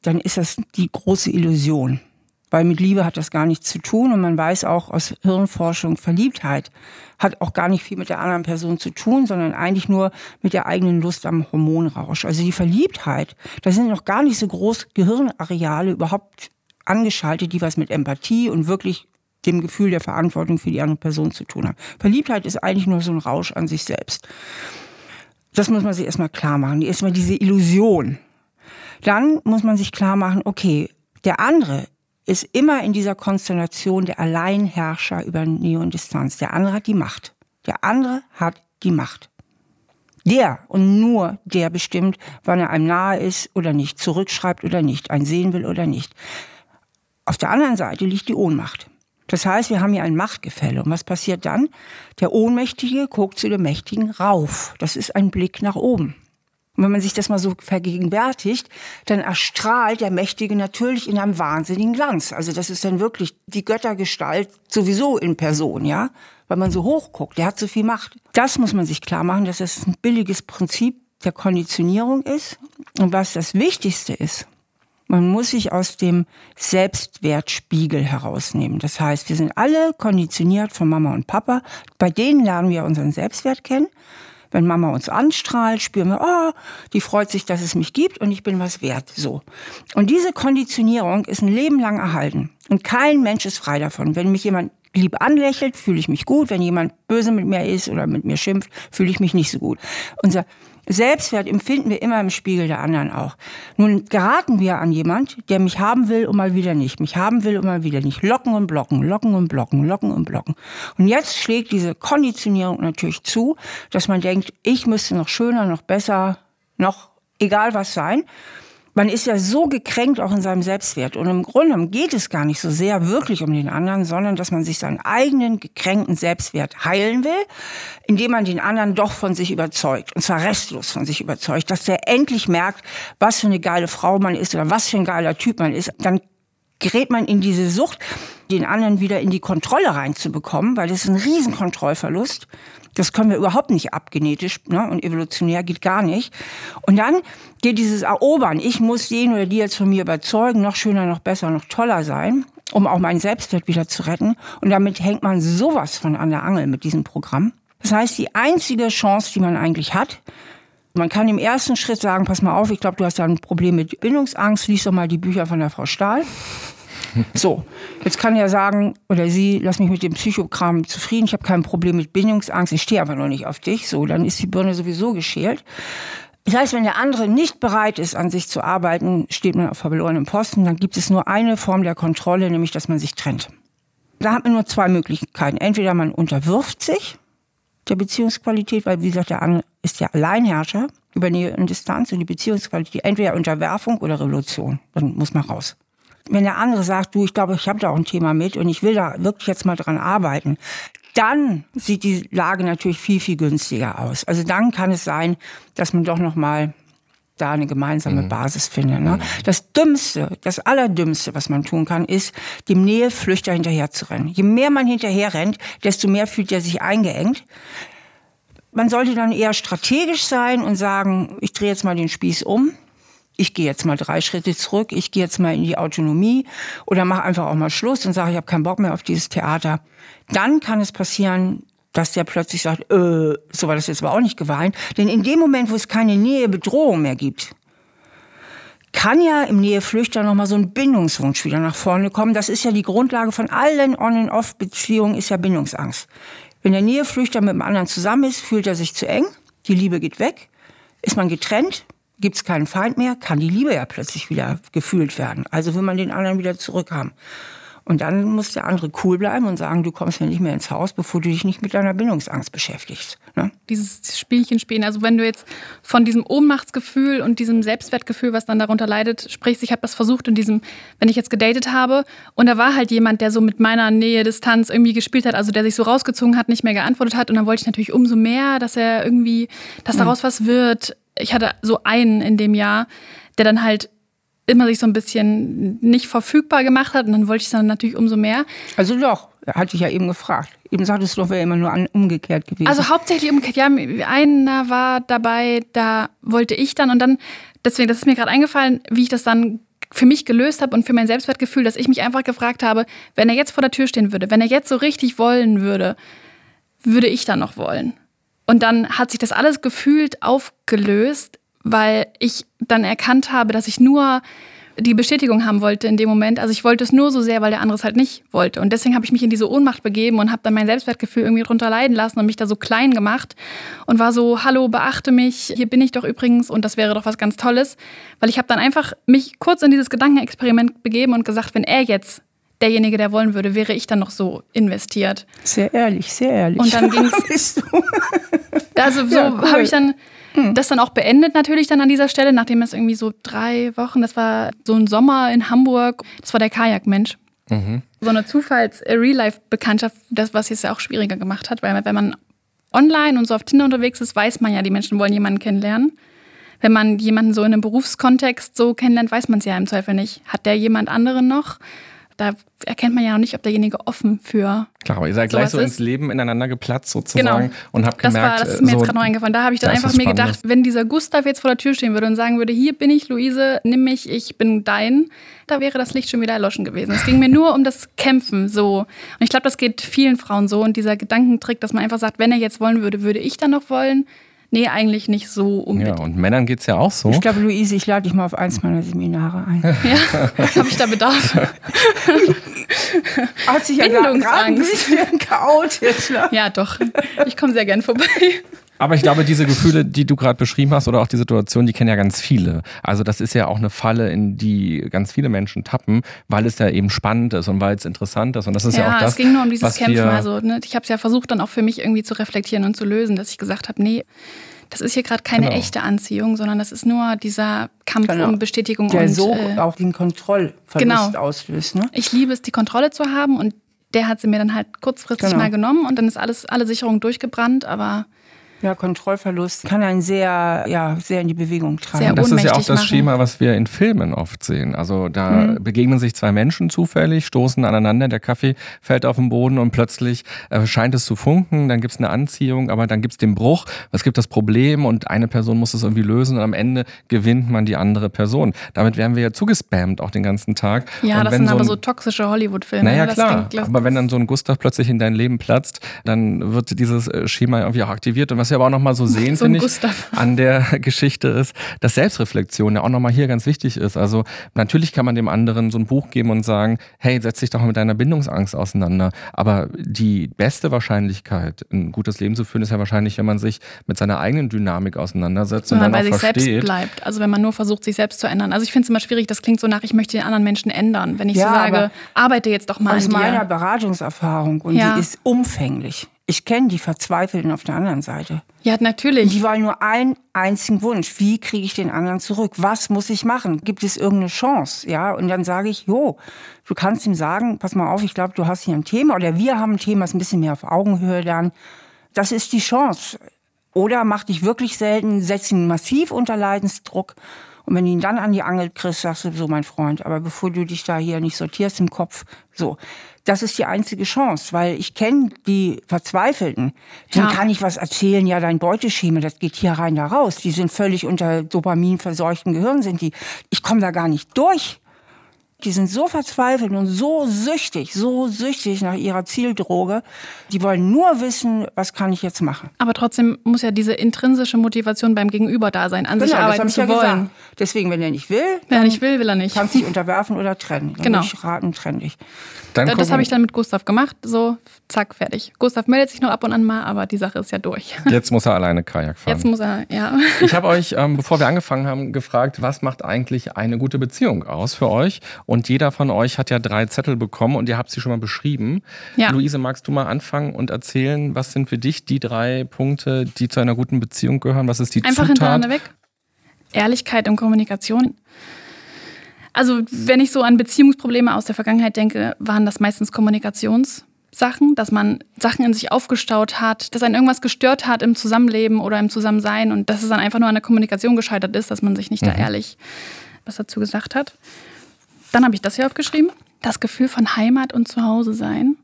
dann ist das die große Illusion. Weil mit Liebe hat das gar nichts zu tun und man weiß auch aus Hirnforschung, Verliebtheit hat auch gar nicht viel mit der anderen Person zu tun, sondern eigentlich nur mit der eigenen Lust am Hormonrausch. Also die Verliebtheit, da sind noch gar nicht so groß Gehirnareale überhaupt angeschaltet, die was mit Empathie und wirklich dem Gefühl der Verantwortung für die andere Person zu tun haben. Verliebtheit ist eigentlich nur so ein Rausch an sich selbst. Das muss man sich erstmal klar machen. Erstmal diese Illusion. Dann muss man sich klar machen, okay, der andere ist immer in dieser Konstellation der Alleinherrscher über Nähe und Distanz. Der andere hat die Macht. Der andere hat die Macht. Der und nur der bestimmt, wann er einem nahe ist oder nicht, zurückschreibt oder nicht, einen sehen will oder nicht. Auf der anderen Seite liegt die Ohnmacht. Das heißt, wir haben hier ein Machtgefälle. Und was passiert dann? Der Ohnmächtige guckt zu dem Mächtigen rauf. Das ist ein Blick nach oben. Und wenn man sich das mal so vergegenwärtigt, dann erstrahlt der Mächtige natürlich in einem wahnsinnigen Glanz. Also das ist dann wirklich die Göttergestalt sowieso in Person, ja? Weil man so hoch guckt, der hat so viel Macht. Das muss man sich klar machen, dass das ein billiges Prinzip der Konditionierung ist. Und was das Wichtigste ist, man muss sich aus dem Selbstwertspiegel herausnehmen. Das heißt, wir sind alle konditioniert von Mama und Papa. Bei denen lernen wir unseren Selbstwert kennen. Wenn Mama uns anstrahlt, spüren wir, oh, die freut sich, dass es mich gibt und ich bin was wert. So. Und diese Konditionierung ist ein Leben lang erhalten. Und kein Mensch ist frei davon. Wenn mich jemand lieb anlächelt, fühle ich mich gut. Wenn jemand böse mit mir ist oder mit mir schimpft, fühle ich mich nicht so gut. Unser Selbstwert empfinden wir immer im Spiegel der anderen auch. Nun geraten wir an jemand, der mich haben will und mal wieder nicht, mich haben will und mal wieder nicht. Locken und blocken, locken und blocken, locken und blocken. Und jetzt schlägt diese Konditionierung natürlich zu, dass man denkt, ich müsste noch schöner, noch besser, noch egal was sein man ist ja so gekränkt auch in seinem Selbstwert. Und im Grunde geht es gar nicht so sehr wirklich um den anderen, sondern dass man sich seinen eigenen gekränkten Selbstwert heilen will, indem man den anderen doch von sich überzeugt. Und zwar restlos von sich überzeugt, dass der endlich merkt, was für eine geile Frau man ist oder was für ein geiler Typ man ist. Dann gerät man in diese Sucht, den anderen wieder in die Kontrolle reinzubekommen, weil das ist ein Riesenkontrollverlust. Das können wir überhaupt nicht abgenetisch ne? und evolutionär geht gar nicht. Und dann geht dieses Erobern. Ich muss den oder die jetzt von mir überzeugen, noch schöner, noch besser, noch toller sein, um auch meinen Selbstwert wieder zu retten. Und damit hängt man sowas von an der Angel mit diesem Programm. Das heißt, die einzige Chance, die man eigentlich hat, man kann im ersten Schritt sagen, pass mal auf, ich glaube, du hast da ein Problem mit Bindungsangst, lies doch mal die Bücher von der Frau Stahl. So, jetzt kann er sagen, oder sie, lass mich mit dem Psychokram zufrieden, ich habe kein Problem mit Bindungsangst, ich stehe aber noch nicht auf dich. So, dann ist die Birne sowieso geschält. Das heißt, wenn der andere nicht bereit ist, an sich zu arbeiten, steht man auf verlorenem Posten, dann gibt es nur eine Form der Kontrolle, nämlich dass man sich trennt. Da hat man nur zwei Möglichkeiten. Entweder man unterwirft sich der Beziehungsqualität, weil wie gesagt, der andere ist ja Alleinherrscher über Nähe und Distanz und die Beziehungsqualität, entweder Unterwerfung oder Revolution. Dann muss man raus. Wenn der andere sagt, du, ich glaube, ich habe da auch ein Thema mit und ich will da wirklich jetzt mal dran arbeiten, dann sieht die Lage natürlich viel, viel günstiger aus. Also dann kann es sein, dass man doch noch mal da eine gemeinsame mhm. Basis findet. Ne? Mhm. Das Dümmste, das Allerdümmste, was man tun kann, ist, dem Näheflüchter hinterher zu rennen. Je mehr man hinterher rennt, desto mehr fühlt er sich eingeengt. Man sollte dann eher strategisch sein und sagen, ich drehe jetzt mal den Spieß um ich gehe jetzt mal drei Schritte zurück, ich gehe jetzt mal in die Autonomie oder mache einfach auch mal Schluss und sage, ich habe keinen Bock mehr auf dieses Theater. Dann kann es passieren, dass der plötzlich sagt, äh, so war das jetzt aber auch nicht geweint. Denn in dem Moment, wo es keine Nähe, Bedrohung mehr gibt, kann ja im Näheflüchter noch mal so ein Bindungswunsch wieder nach vorne kommen. Das ist ja die Grundlage von allen On-and-Off-Beziehungen, ist ja Bindungsangst. Wenn der Näheflüchter mit dem anderen zusammen ist, fühlt er sich zu eng, die Liebe geht weg, ist man getrennt, gibt es keinen Feind mehr, kann die Liebe ja plötzlich wieder gefühlt werden. Also will man den anderen wieder zurückhaben. Und dann muss der andere cool bleiben und sagen, du kommst ja nicht mehr ins Haus, bevor du dich nicht mit deiner Bindungsangst beschäftigst. Ne? Dieses Spielchen spielen. Also wenn du jetzt von diesem Ohnmachtsgefühl und diesem Selbstwertgefühl, was dann darunter leidet, sprichst, ich habe das versucht in diesem, wenn ich jetzt gedatet habe und da war halt jemand, der so mit meiner Nähe, Distanz irgendwie gespielt hat, also der sich so rausgezogen hat, nicht mehr geantwortet hat und dann wollte ich natürlich umso mehr, dass er irgendwie, dass daraus mhm. was wird. Ich hatte so einen in dem Jahr, der dann halt immer sich so ein bisschen nicht verfügbar gemacht hat und dann wollte ich es dann natürlich umso mehr. Also doch, hatte ich ja eben gefragt. Eben sagtest du doch, wäre immer nur umgekehrt gewesen. Also hauptsächlich umgekehrt. Ja, einer war dabei, da wollte ich dann und dann, deswegen, das ist mir gerade eingefallen, wie ich das dann für mich gelöst habe und für mein Selbstwertgefühl, dass ich mich einfach gefragt habe, wenn er jetzt vor der Tür stehen würde, wenn er jetzt so richtig wollen würde, würde ich dann noch wollen? Und dann hat sich das alles gefühlt aufgelöst weil ich dann erkannt habe, dass ich nur die Bestätigung haben wollte in dem Moment. Also ich wollte es nur so sehr, weil der andere es halt nicht wollte. Und deswegen habe ich mich in diese Ohnmacht begeben und habe dann mein Selbstwertgefühl irgendwie drunter leiden lassen und mich da so klein gemacht und war so, hallo, beachte mich, hier bin ich doch übrigens und das wäre doch was ganz Tolles. Weil ich habe dann einfach mich kurz in dieses Gedankenexperiment begeben und gesagt, wenn er jetzt derjenige, der wollen würde, wäre ich dann noch so investiert. Sehr ehrlich, sehr ehrlich. Und dann [laughs] ging es. Also so ja, cool. habe ich dann Mhm. Das dann auch beendet natürlich dann an dieser Stelle, nachdem es irgendwie so drei Wochen, das war so ein Sommer in Hamburg, das war der Kajakmensch. Mhm. So eine Zufalls-Real-Life-Bekanntschaft, das was jetzt ja auch schwieriger gemacht hat, weil wenn man online und so auf Tinder unterwegs ist, weiß man ja, die Menschen wollen jemanden kennenlernen. Wenn man jemanden so in einem Berufskontext so kennenlernt, weiß man es ja im Zweifel nicht. Hat der jemand anderen noch? Da erkennt man ja noch nicht, ob derjenige offen für. Klar, aber ihr seid gleich so ins Leben ineinander geplatzt sozusagen genau. und habt gemerkt. Das, war, das ist mir so, jetzt gerade noch eingefallen. Da habe ich dann einfach mir gedacht, wenn dieser Gustav jetzt vor der Tür stehen würde und sagen würde, hier bin ich, Luise, nimm mich, ich bin dein, da wäre das Licht schon wieder erloschen gewesen. Es ging mir nur um das Kämpfen so. Und ich glaube, das geht vielen Frauen so. Und dieser Gedankentrick, dass man einfach sagt, wenn er jetzt wollen würde, würde ich dann noch wollen. Nee, eigentlich nicht so unbedingt. Ja, und Männern geht es ja auch so. Ich glaube, Luise, ich lade dich mal auf eins meiner Seminare ein. ja, [laughs] habe ich da Bedarf? [laughs] Hat sich ja gerade ein bisschen geoutet. Ne? Ja, doch. Ich komme sehr gern vorbei. Aber ich glaube, diese Gefühle, die du gerade beschrieben hast, oder auch die Situation, die kennen ja ganz viele. Also das ist ja auch eine Falle, in die ganz viele Menschen tappen, weil es ja eben spannend ist und weil es interessant ist. Und das ist ja, ja auch das. Es ging nur um dieses Kämpfen. Also ne, ich habe es ja versucht, dann auch für mich irgendwie zu reflektieren und zu lösen, dass ich gesagt habe, nee, das ist hier gerade keine genau. echte Anziehung, sondern das ist nur dieser Kampf genau. um Bestätigung. Der und, so äh, auch den Kontrollverlust genau. auslöst. Ne? Ich liebe es, die Kontrolle zu haben und der hat sie mir dann halt kurzfristig genau. mal genommen und dann ist alles, alle Sicherungen durchgebrannt, aber ja, Kontrollverlust kann einen sehr, ja, sehr in die Bewegung treiben. Sehr das ist ja auch das machen. Schema, was wir in Filmen oft sehen. Also da mhm. begegnen sich zwei Menschen zufällig, stoßen aneinander, der Kaffee fällt auf den Boden und plötzlich äh, scheint es zu funken, dann gibt es eine Anziehung, aber dann gibt es den Bruch, es gibt das Problem und eine Person muss es irgendwie lösen und am Ende gewinnt man die andere Person. Damit werden wir ja zugespammt auch den ganzen Tag. Ja, und das sind so aber so toxische Hollywood-Filme. Naja, klar. aber wenn dann so ein Gustav plötzlich in dein Leben platzt, dann wird dieses äh, Schema irgendwie auch aktiviert und was wir aber auch nochmal so [laughs] sehen, so finde ich, Gustav. an der [laughs] Geschichte ist, dass Selbstreflexion ja auch nochmal hier ganz wichtig ist. Also natürlich kann man dem anderen so ein Buch geben und sagen, hey, setz dich doch mal mit deiner Bindungsangst auseinander. Aber die beste Wahrscheinlichkeit, ein gutes Leben zu führen, ist ja wahrscheinlich, wenn man sich mit seiner eigenen Dynamik auseinandersetzt wenn und dann man bei sich versteht. selbst bleibt. Also wenn man nur versucht, sich selbst zu ändern. Also ich finde es immer schwierig, das klingt so nach, ich möchte den anderen Menschen ändern. Wenn ich ja, so sage, arbeite jetzt doch mal aus an dir. meiner Beratungserfahrung und ja. die ist umfänglich. Ich kenne die Verzweifelten auf der anderen Seite. Ja, natürlich. Die wollen nur einen einzigen Wunsch. Wie kriege ich den anderen zurück? Was muss ich machen? Gibt es irgendeine Chance? Ja, und dann sage ich, jo, du kannst ihm sagen, pass mal auf, ich glaube, du hast hier ein Thema oder wir haben ein Thema, das ein bisschen mehr auf Augenhöhe lernen. Das ist die Chance. Oder mach dich wirklich selten, setz ihn massiv unter Leidensdruck. Und wenn du ihn dann an die Angel kriegst, sagst du so, mein Freund, aber bevor du dich da hier nicht sortierst im Kopf, so das ist die einzige Chance, weil ich kenne die Verzweifelten. Dann ja. kann ich was erzählen, ja, dein Beuteschema, das geht hier rein, da raus. Die sind völlig unter Dopamin verseuchten Gehirn, sind die. Ich komme da gar nicht durch. Die sind so verzweifelt und so süchtig, so süchtig nach ihrer Zieldroge. Die wollen nur wissen, was kann ich jetzt machen. Aber trotzdem muss ja diese intrinsische Motivation beim Gegenüber da sein, an genau, sich arbeiten zu ja wollen. Gesagt. Deswegen, wenn er nicht will, wenn er nicht will, will er nicht. Kannst dich unterwerfen oder trennen. Dann genau. Ich raten, trenn dich. Dann das habe ich dann mit Gustav gemacht. So, zack, fertig. Gustav meldet sich noch ab und an mal, aber die Sache ist ja durch. [laughs] Jetzt muss er alleine Kajak fahren. Jetzt muss er, ja. Ich habe euch, ähm, bevor wir angefangen haben, gefragt, was macht eigentlich eine gute Beziehung aus für euch? Und jeder von euch hat ja drei Zettel bekommen und ihr habt sie schon mal beschrieben. Ja. Luise, magst du mal anfangen und erzählen, was sind für dich die drei Punkte, die zu einer guten Beziehung gehören? Was ist die Einfach Zutat? hintereinander weg. Ehrlichkeit und Kommunikation. Also, wenn ich so an Beziehungsprobleme aus der Vergangenheit denke, waren das meistens Kommunikationssachen, dass man Sachen in sich aufgestaut hat, dass einen irgendwas gestört hat im Zusammenleben oder im Zusammensein und dass es dann einfach nur an der Kommunikation gescheitert ist, dass man sich nicht mhm. da ehrlich was dazu gesagt hat. Dann habe ich das hier aufgeschrieben. Das Gefühl von Heimat und Zuhause sein.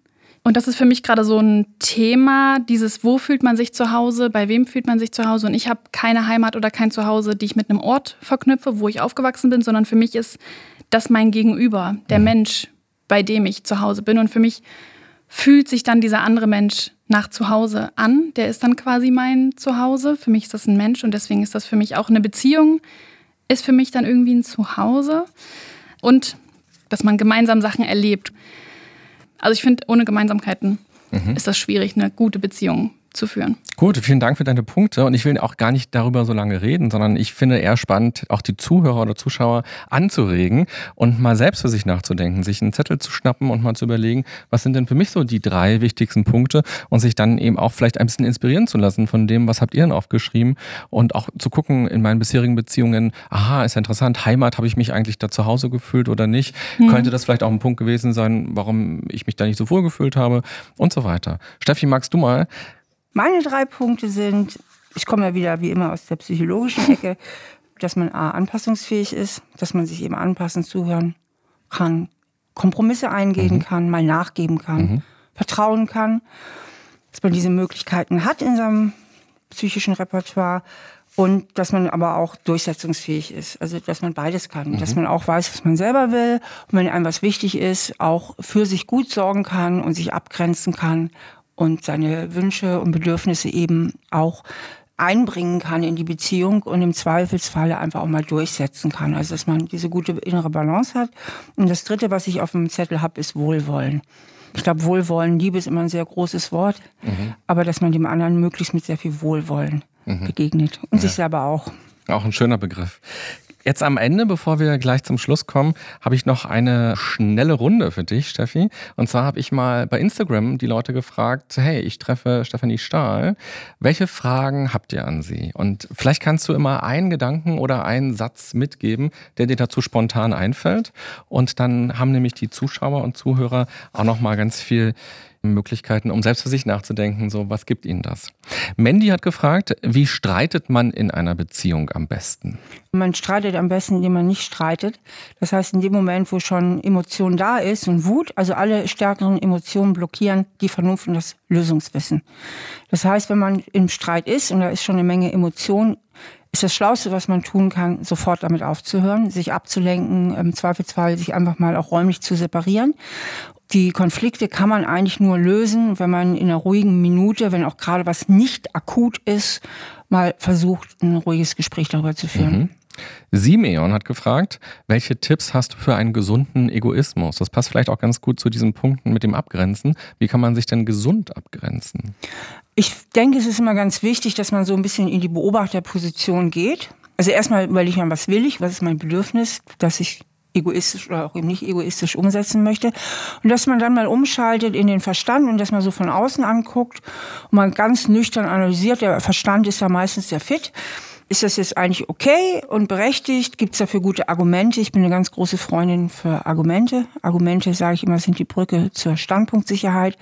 Und das ist für mich gerade so ein Thema, dieses, wo fühlt man sich zu Hause, bei wem fühlt man sich zu Hause. Und ich habe keine Heimat oder kein Zuhause, die ich mit einem Ort verknüpfe, wo ich aufgewachsen bin, sondern für mich ist das mein Gegenüber, der mhm. Mensch, bei dem ich zu Hause bin. Und für mich fühlt sich dann dieser andere Mensch nach Zuhause an. Der ist dann quasi mein Zuhause. Für mich ist das ein Mensch und deswegen ist das für mich auch eine Beziehung, ist für mich dann irgendwie ein Zuhause. Und dass man gemeinsam Sachen erlebt. Also ich finde, ohne Gemeinsamkeiten mhm. ist das schwierig, eine gute Beziehung zu führen. Gut, vielen Dank für deine Punkte. Und ich will auch gar nicht darüber so lange reden, sondern ich finde eher spannend, auch die Zuhörer oder Zuschauer anzuregen und mal selbst für sich nachzudenken, sich einen Zettel zu schnappen und mal zu überlegen, was sind denn für mich so die drei wichtigsten Punkte und sich dann eben auch vielleicht ein bisschen inspirieren zu lassen von dem, was habt ihr denn aufgeschrieben und auch zu gucken in meinen bisherigen Beziehungen, aha, ist ja interessant, Heimat, habe ich mich eigentlich da zu Hause gefühlt oder nicht? Mhm. Könnte das vielleicht auch ein Punkt gewesen sein, warum ich mich da nicht so wohl gefühlt habe und so weiter. Steffi, magst du mal meine drei Punkte sind, ich komme ja wieder wie immer aus der psychologischen Ecke, dass man A, anpassungsfähig ist, dass man sich eben anpassen, zuhören kann, Kompromisse eingehen mhm. kann, mal nachgeben kann, mhm. vertrauen kann, dass man diese Möglichkeiten hat in seinem psychischen Repertoire und dass man aber auch durchsetzungsfähig ist. Also, dass man beides kann. Mhm. Dass man auch weiß, was man selber will und wenn einem was wichtig ist, auch für sich gut sorgen kann und sich abgrenzen kann und seine Wünsche und Bedürfnisse eben auch einbringen kann in die Beziehung und im Zweifelsfalle einfach auch mal durchsetzen kann. Also dass man diese gute innere Balance hat. Und das Dritte, was ich auf dem Zettel habe, ist Wohlwollen. Ich glaube, Wohlwollen, Liebe ist immer ein sehr großes Wort, mhm. aber dass man dem anderen möglichst mit sehr viel Wohlwollen mhm. begegnet und ja. sich selber auch. Auch ein schöner Begriff. Jetzt am Ende, bevor wir gleich zum Schluss kommen, habe ich noch eine schnelle Runde für dich, Steffi. Und zwar habe ich mal bei Instagram die Leute gefragt, hey, ich treffe Stefanie Stahl. Welche Fragen habt ihr an sie? Und vielleicht kannst du immer einen Gedanken oder einen Satz mitgeben, der dir dazu spontan einfällt. Und dann haben nämlich die Zuschauer und Zuhörer auch noch mal ganz viel Möglichkeiten, um selbst für sich nachzudenken, so was gibt ihnen das? Mandy hat gefragt, wie streitet man in einer Beziehung am besten? Man streitet am besten, indem man nicht streitet. Das heißt, in dem Moment, wo schon Emotion da ist und Wut, also alle stärkeren Emotionen blockieren die Vernunft und das Lösungswissen. Das heißt, wenn man im Streit ist und da ist schon eine Menge Emotion, ist das Schlauste, was man tun kann, sofort damit aufzuhören, sich abzulenken, im Zweifelsfall sich einfach mal auch räumlich zu separieren die Konflikte kann man eigentlich nur lösen, wenn man in einer ruhigen Minute, wenn auch gerade was nicht akut ist, mal versucht, ein ruhiges Gespräch darüber zu führen. Mhm. Simeon hat gefragt, welche Tipps hast du für einen gesunden Egoismus? Das passt vielleicht auch ganz gut zu diesen Punkten mit dem Abgrenzen. Wie kann man sich denn gesund abgrenzen? Ich denke, es ist immer ganz wichtig, dass man so ein bisschen in die Beobachterposition geht. Also erstmal überlege ich mir, was will ich, was ist mein Bedürfnis, dass ich egoistisch oder auch eben nicht egoistisch umsetzen möchte. Und dass man dann mal umschaltet in den Verstand und dass man so von außen anguckt und man ganz nüchtern analysiert. Der Verstand ist ja meistens sehr fit. Ist das jetzt eigentlich okay und berechtigt? Gibt es dafür gute Argumente? Ich bin eine ganz große Freundin für Argumente. Argumente, sage ich immer, sind die Brücke zur Standpunktsicherheit.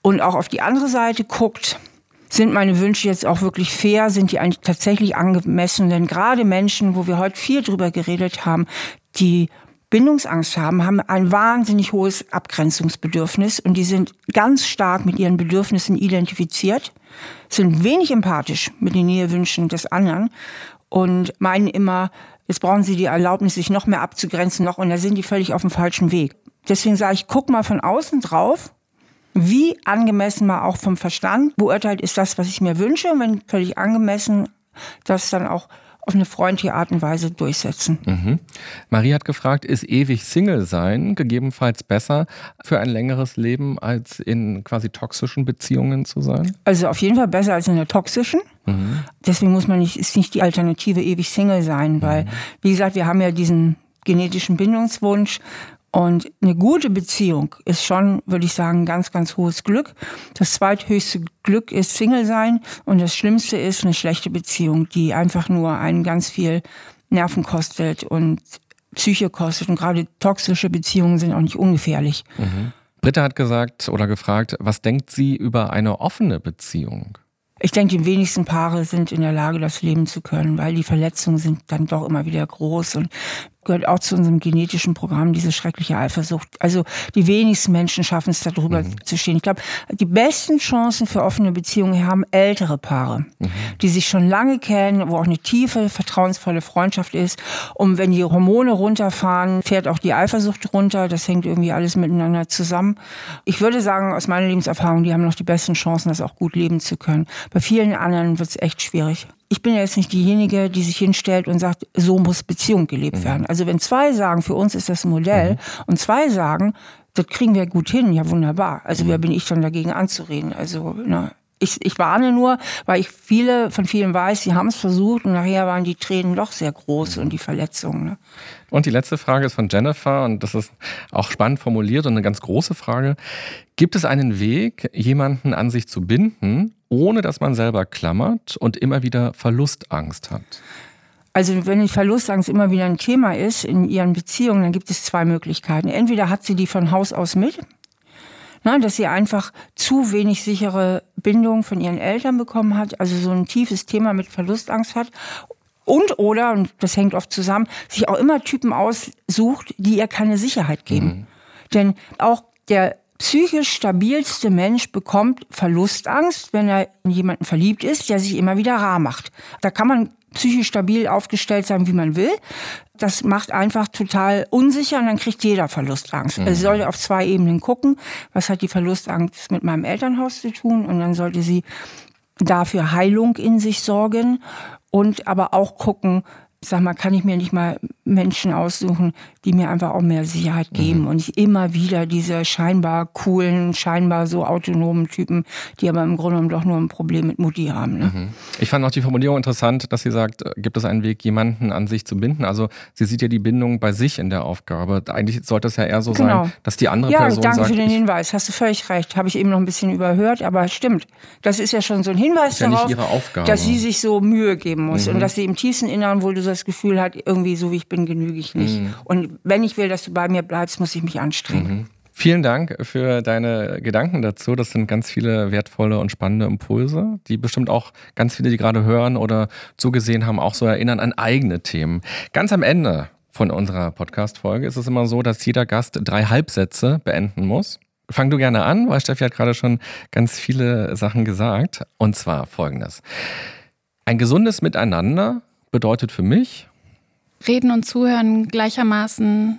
Und auch auf die andere Seite guckt, sind meine Wünsche jetzt auch wirklich fair? Sind die eigentlich tatsächlich angemessen? Denn gerade Menschen, wo wir heute viel drüber geredet haben, die Bindungsangst haben, haben ein wahnsinnig hohes Abgrenzungsbedürfnis und die sind ganz stark mit ihren Bedürfnissen identifiziert, sind wenig empathisch mit den Nähewünschen des anderen und meinen immer, Jetzt brauchen sie die Erlaubnis, sich noch mehr abzugrenzen, noch, und da sind die völlig auf dem falschen Weg. Deswegen sage ich, guck mal von außen drauf, wie angemessen mal auch vom Verstand beurteilt ist das, was ich mir wünsche. Und wenn völlig angemessen, das dann auch auf eine freundliche Art und Weise durchsetzen. Mhm. Marie hat gefragt, ist ewig Single sein gegebenenfalls besser für ein längeres Leben als in quasi toxischen Beziehungen zu sein? Also auf jeden Fall besser als in der toxischen. Mhm. Deswegen muss man nicht, ist nicht die Alternative ewig Single sein, weil, mhm. wie gesagt, wir haben ja diesen genetischen Bindungswunsch und eine gute Beziehung ist schon, würde ich sagen, ganz, ganz hohes Glück. Das zweithöchste Glück ist Single sein und das Schlimmste ist eine schlechte Beziehung, die einfach nur einen ganz viel Nerven kostet und Psyche kostet. Und gerade toxische Beziehungen sind auch nicht ungefährlich. Mhm. Britta hat gesagt oder gefragt, was denkt sie über eine offene Beziehung? Ich denke, die wenigsten Paare sind in der Lage, das leben zu können, weil die Verletzungen sind dann doch immer wieder groß und gehört auch zu unserem genetischen Programm, diese schreckliche Eifersucht. Also die wenigsten Menschen schaffen es, darüber mhm. zu stehen. Ich glaube, die besten Chancen für offene Beziehungen haben ältere Paare, mhm. die sich schon lange kennen, wo auch eine tiefe, vertrauensvolle Freundschaft ist. Und wenn die Hormone runterfahren, fährt auch die Eifersucht runter. Das hängt irgendwie alles miteinander zusammen. Ich würde sagen, aus meiner Lebenserfahrung, die haben noch die besten Chancen, das auch gut leben zu können. Bei vielen anderen wird es echt schwierig ich bin ja jetzt nicht diejenige, die sich hinstellt und sagt, so muss Beziehung gelebt mhm. werden. Also wenn zwei sagen, für uns ist das ein Modell mhm. und zwei sagen, das kriegen wir gut hin, ja wunderbar. Also mhm. wer bin ich dann dagegen anzureden? Also na, ich, ich warne nur, weil ich viele von vielen weiß, sie haben es versucht und nachher waren die Tränen doch sehr groß und die Verletzungen. Ne? Und die letzte Frage ist von Jennifer und das ist auch spannend formuliert und eine ganz große Frage. Gibt es einen Weg, jemanden an sich zu binden, ohne dass man selber klammert und immer wieder Verlustangst hat? Also wenn die Verlustangst immer wieder ein Thema ist in ihren Beziehungen, dann gibt es zwei Möglichkeiten. Entweder hat sie die von Haus aus mit, ne, dass sie einfach zu wenig sichere Bindung von ihren Eltern bekommen hat, also so ein tiefes Thema mit Verlustangst hat, und oder, und das hängt oft zusammen, sich auch immer Typen aussucht, die ihr keine Sicherheit geben. Mhm. Denn auch der psychisch stabilste Mensch bekommt Verlustangst, wenn er in jemanden verliebt ist, der sich immer wieder rar macht. Da kann man psychisch stabil aufgestellt sein, wie man will. Das macht einfach total unsicher und dann kriegt jeder Verlustangst. Mhm. Also sollte auf zwei Ebenen gucken, was hat die Verlustangst mit meinem Elternhaus zu tun und dann sollte sie dafür Heilung in sich sorgen und aber auch gucken, ich sag mal, kann ich mir nicht mal Menschen aussuchen, die mir einfach auch mehr Sicherheit geben mhm. und nicht immer wieder diese scheinbar coolen, scheinbar so autonomen Typen, die aber im Grunde genommen doch nur ein Problem mit Mutti haben. Ne? Mhm. Ich fand auch die Formulierung interessant, dass sie sagt, äh, gibt es einen Weg, jemanden an sich zu binden? Also sie sieht ja die Bindung bei sich in der Aufgabe. Eigentlich sollte es ja eher so genau. sein, dass die andere ja, Person danke sagt... danke für den Hinweis, hast du völlig recht. Habe ich eben noch ein bisschen überhört, aber stimmt. Das ist ja schon so ein Hinweis ja darauf, dass sie sich so Mühe geben muss mhm. und dass sie im tiefsten Inneren wohl das Gefühl hat, irgendwie so wie ich bin, genüge ich nicht. Mhm. Und wenn ich will, dass du bei mir bleibst, muss ich mich anstrengen. Mhm. Vielen Dank für deine Gedanken dazu. Das sind ganz viele wertvolle und spannende Impulse, die bestimmt auch ganz viele, die gerade hören oder zugesehen haben, auch so erinnern an eigene Themen. Ganz am Ende von unserer Podcast-Folge ist es immer so, dass jeder Gast drei Halbsätze beenden muss. Fang du gerne an, weil Steffi hat gerade schon ganz viele Sachen gesagt. Und zwar folgendes. Ein gesundes Miteinander bedeutet für mich, Reden und Zuhören gleichermaßen,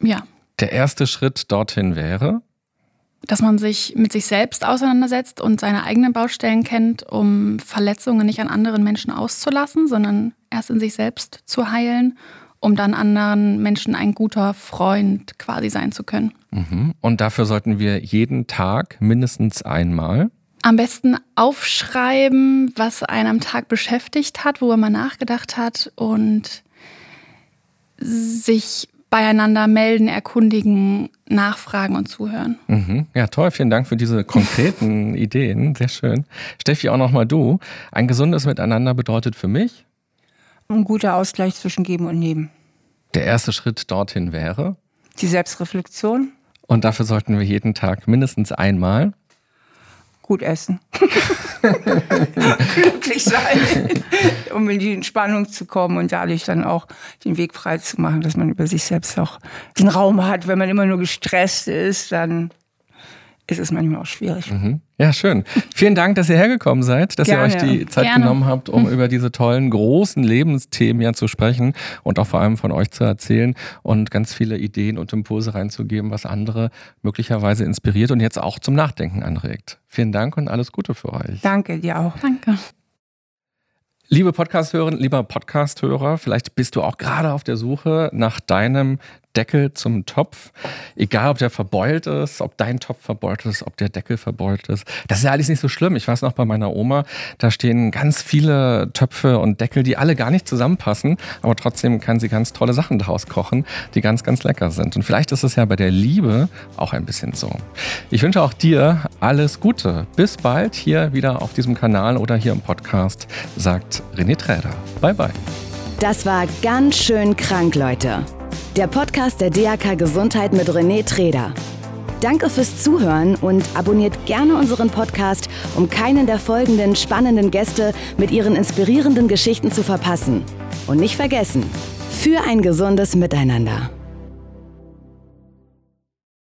ja. Der erste Schritt dorthin wäre? Dass man sich mit sich selbst auseinandersetzt und seine eigenen Baustellen kennt, um Verletzungen nicht an anderen Menschen auszulassen, sondern erst in sich selbst zu heilen, um dann anderen Menschen ein guter Freund quasi sein zu können. Mhm. Und dafür sollten wir jeden Tag mindestens einmal am besten aufschreiben, was einen am Tag beschäftigt hat, wo man nachgedacht hat und sich beieinander melden, erkundigen, nachfragen und zuhören. Mhm. Ja, toll. Vielen Dank für diese konkreten [laughs] Ideen. Sehr schön. Steffi, auch nochmal du. Ein gesundes Miteinander bedeutet für mich? Ein guter Ausgleich zwischen Geben und Nehmen. Der erste Schritt dorthin wäre? Die Selbstreflexion. Und dafür sollten wir jeden Tag mindestens einmal gut essen. [laughs] Glücklich sein, um in die Entspannung zu kommen und dadurch dann auch den Weg frei zu machen, dass man über sich selbst auch den Raum hat. Wenn man immer nur gestresst ist, dann ist es manchmal auch schwierig. Mhm. Ja, schön. Vielen Dank, dass ihr hergekommen seid, dass Gerne. ihr euch die Zeit Gerne. genommen habt, um mhm. [laughs] über diese tollen, großen Lebensthemen ja zu sprechen und auch vor allem von euch zu erzählen und ganz viele Ideen und Impulse reinzugeben, was andere möglicherweise inspiriert und jetzt auch zum Nachdenken anregt. Vielen Dank und alles Gute für euch. Danke, dir auch. Danke. Liebe Podcast-Hörerin, lieber Podcast-Hörer, vielleicht bist du auch gerade auf der Suche nach deinem Deckel zum Topf. Egal, ob der verbeult ist, ob dein Topf verbeult ist, ob der Deckel verbeult ist. Das ist ja alles nicht so schlimm. Ich weiß noch bei meiner Oma, da stehen ganz viele Töpfe und Deckel, die alle gar nicht zusammenpassen, aber trotzdem kann sie ganz tolle Sachen daraus kochen, die ganz, ganz lecker sind. Und vielleicht ist es ja bei der Liebe auch ein bisschen so. Ich wünsche auch dir alles Gute. Bis bald hier wieder auf diesem Kanal oder hier im Podcast, sagt René Träder. Bye, bye. Das war ganz schön krank, Leute der Podcast der DAK Gesundheit mit René Treder. Danke fürs Zuhören und abonniert gerne unseren Podcast, um keinen der folgenden spannenden Gäste mit ihren inspirierenden Geschichten zu verpassen. Und nicht vergessen, für ein gesundes Miteinander.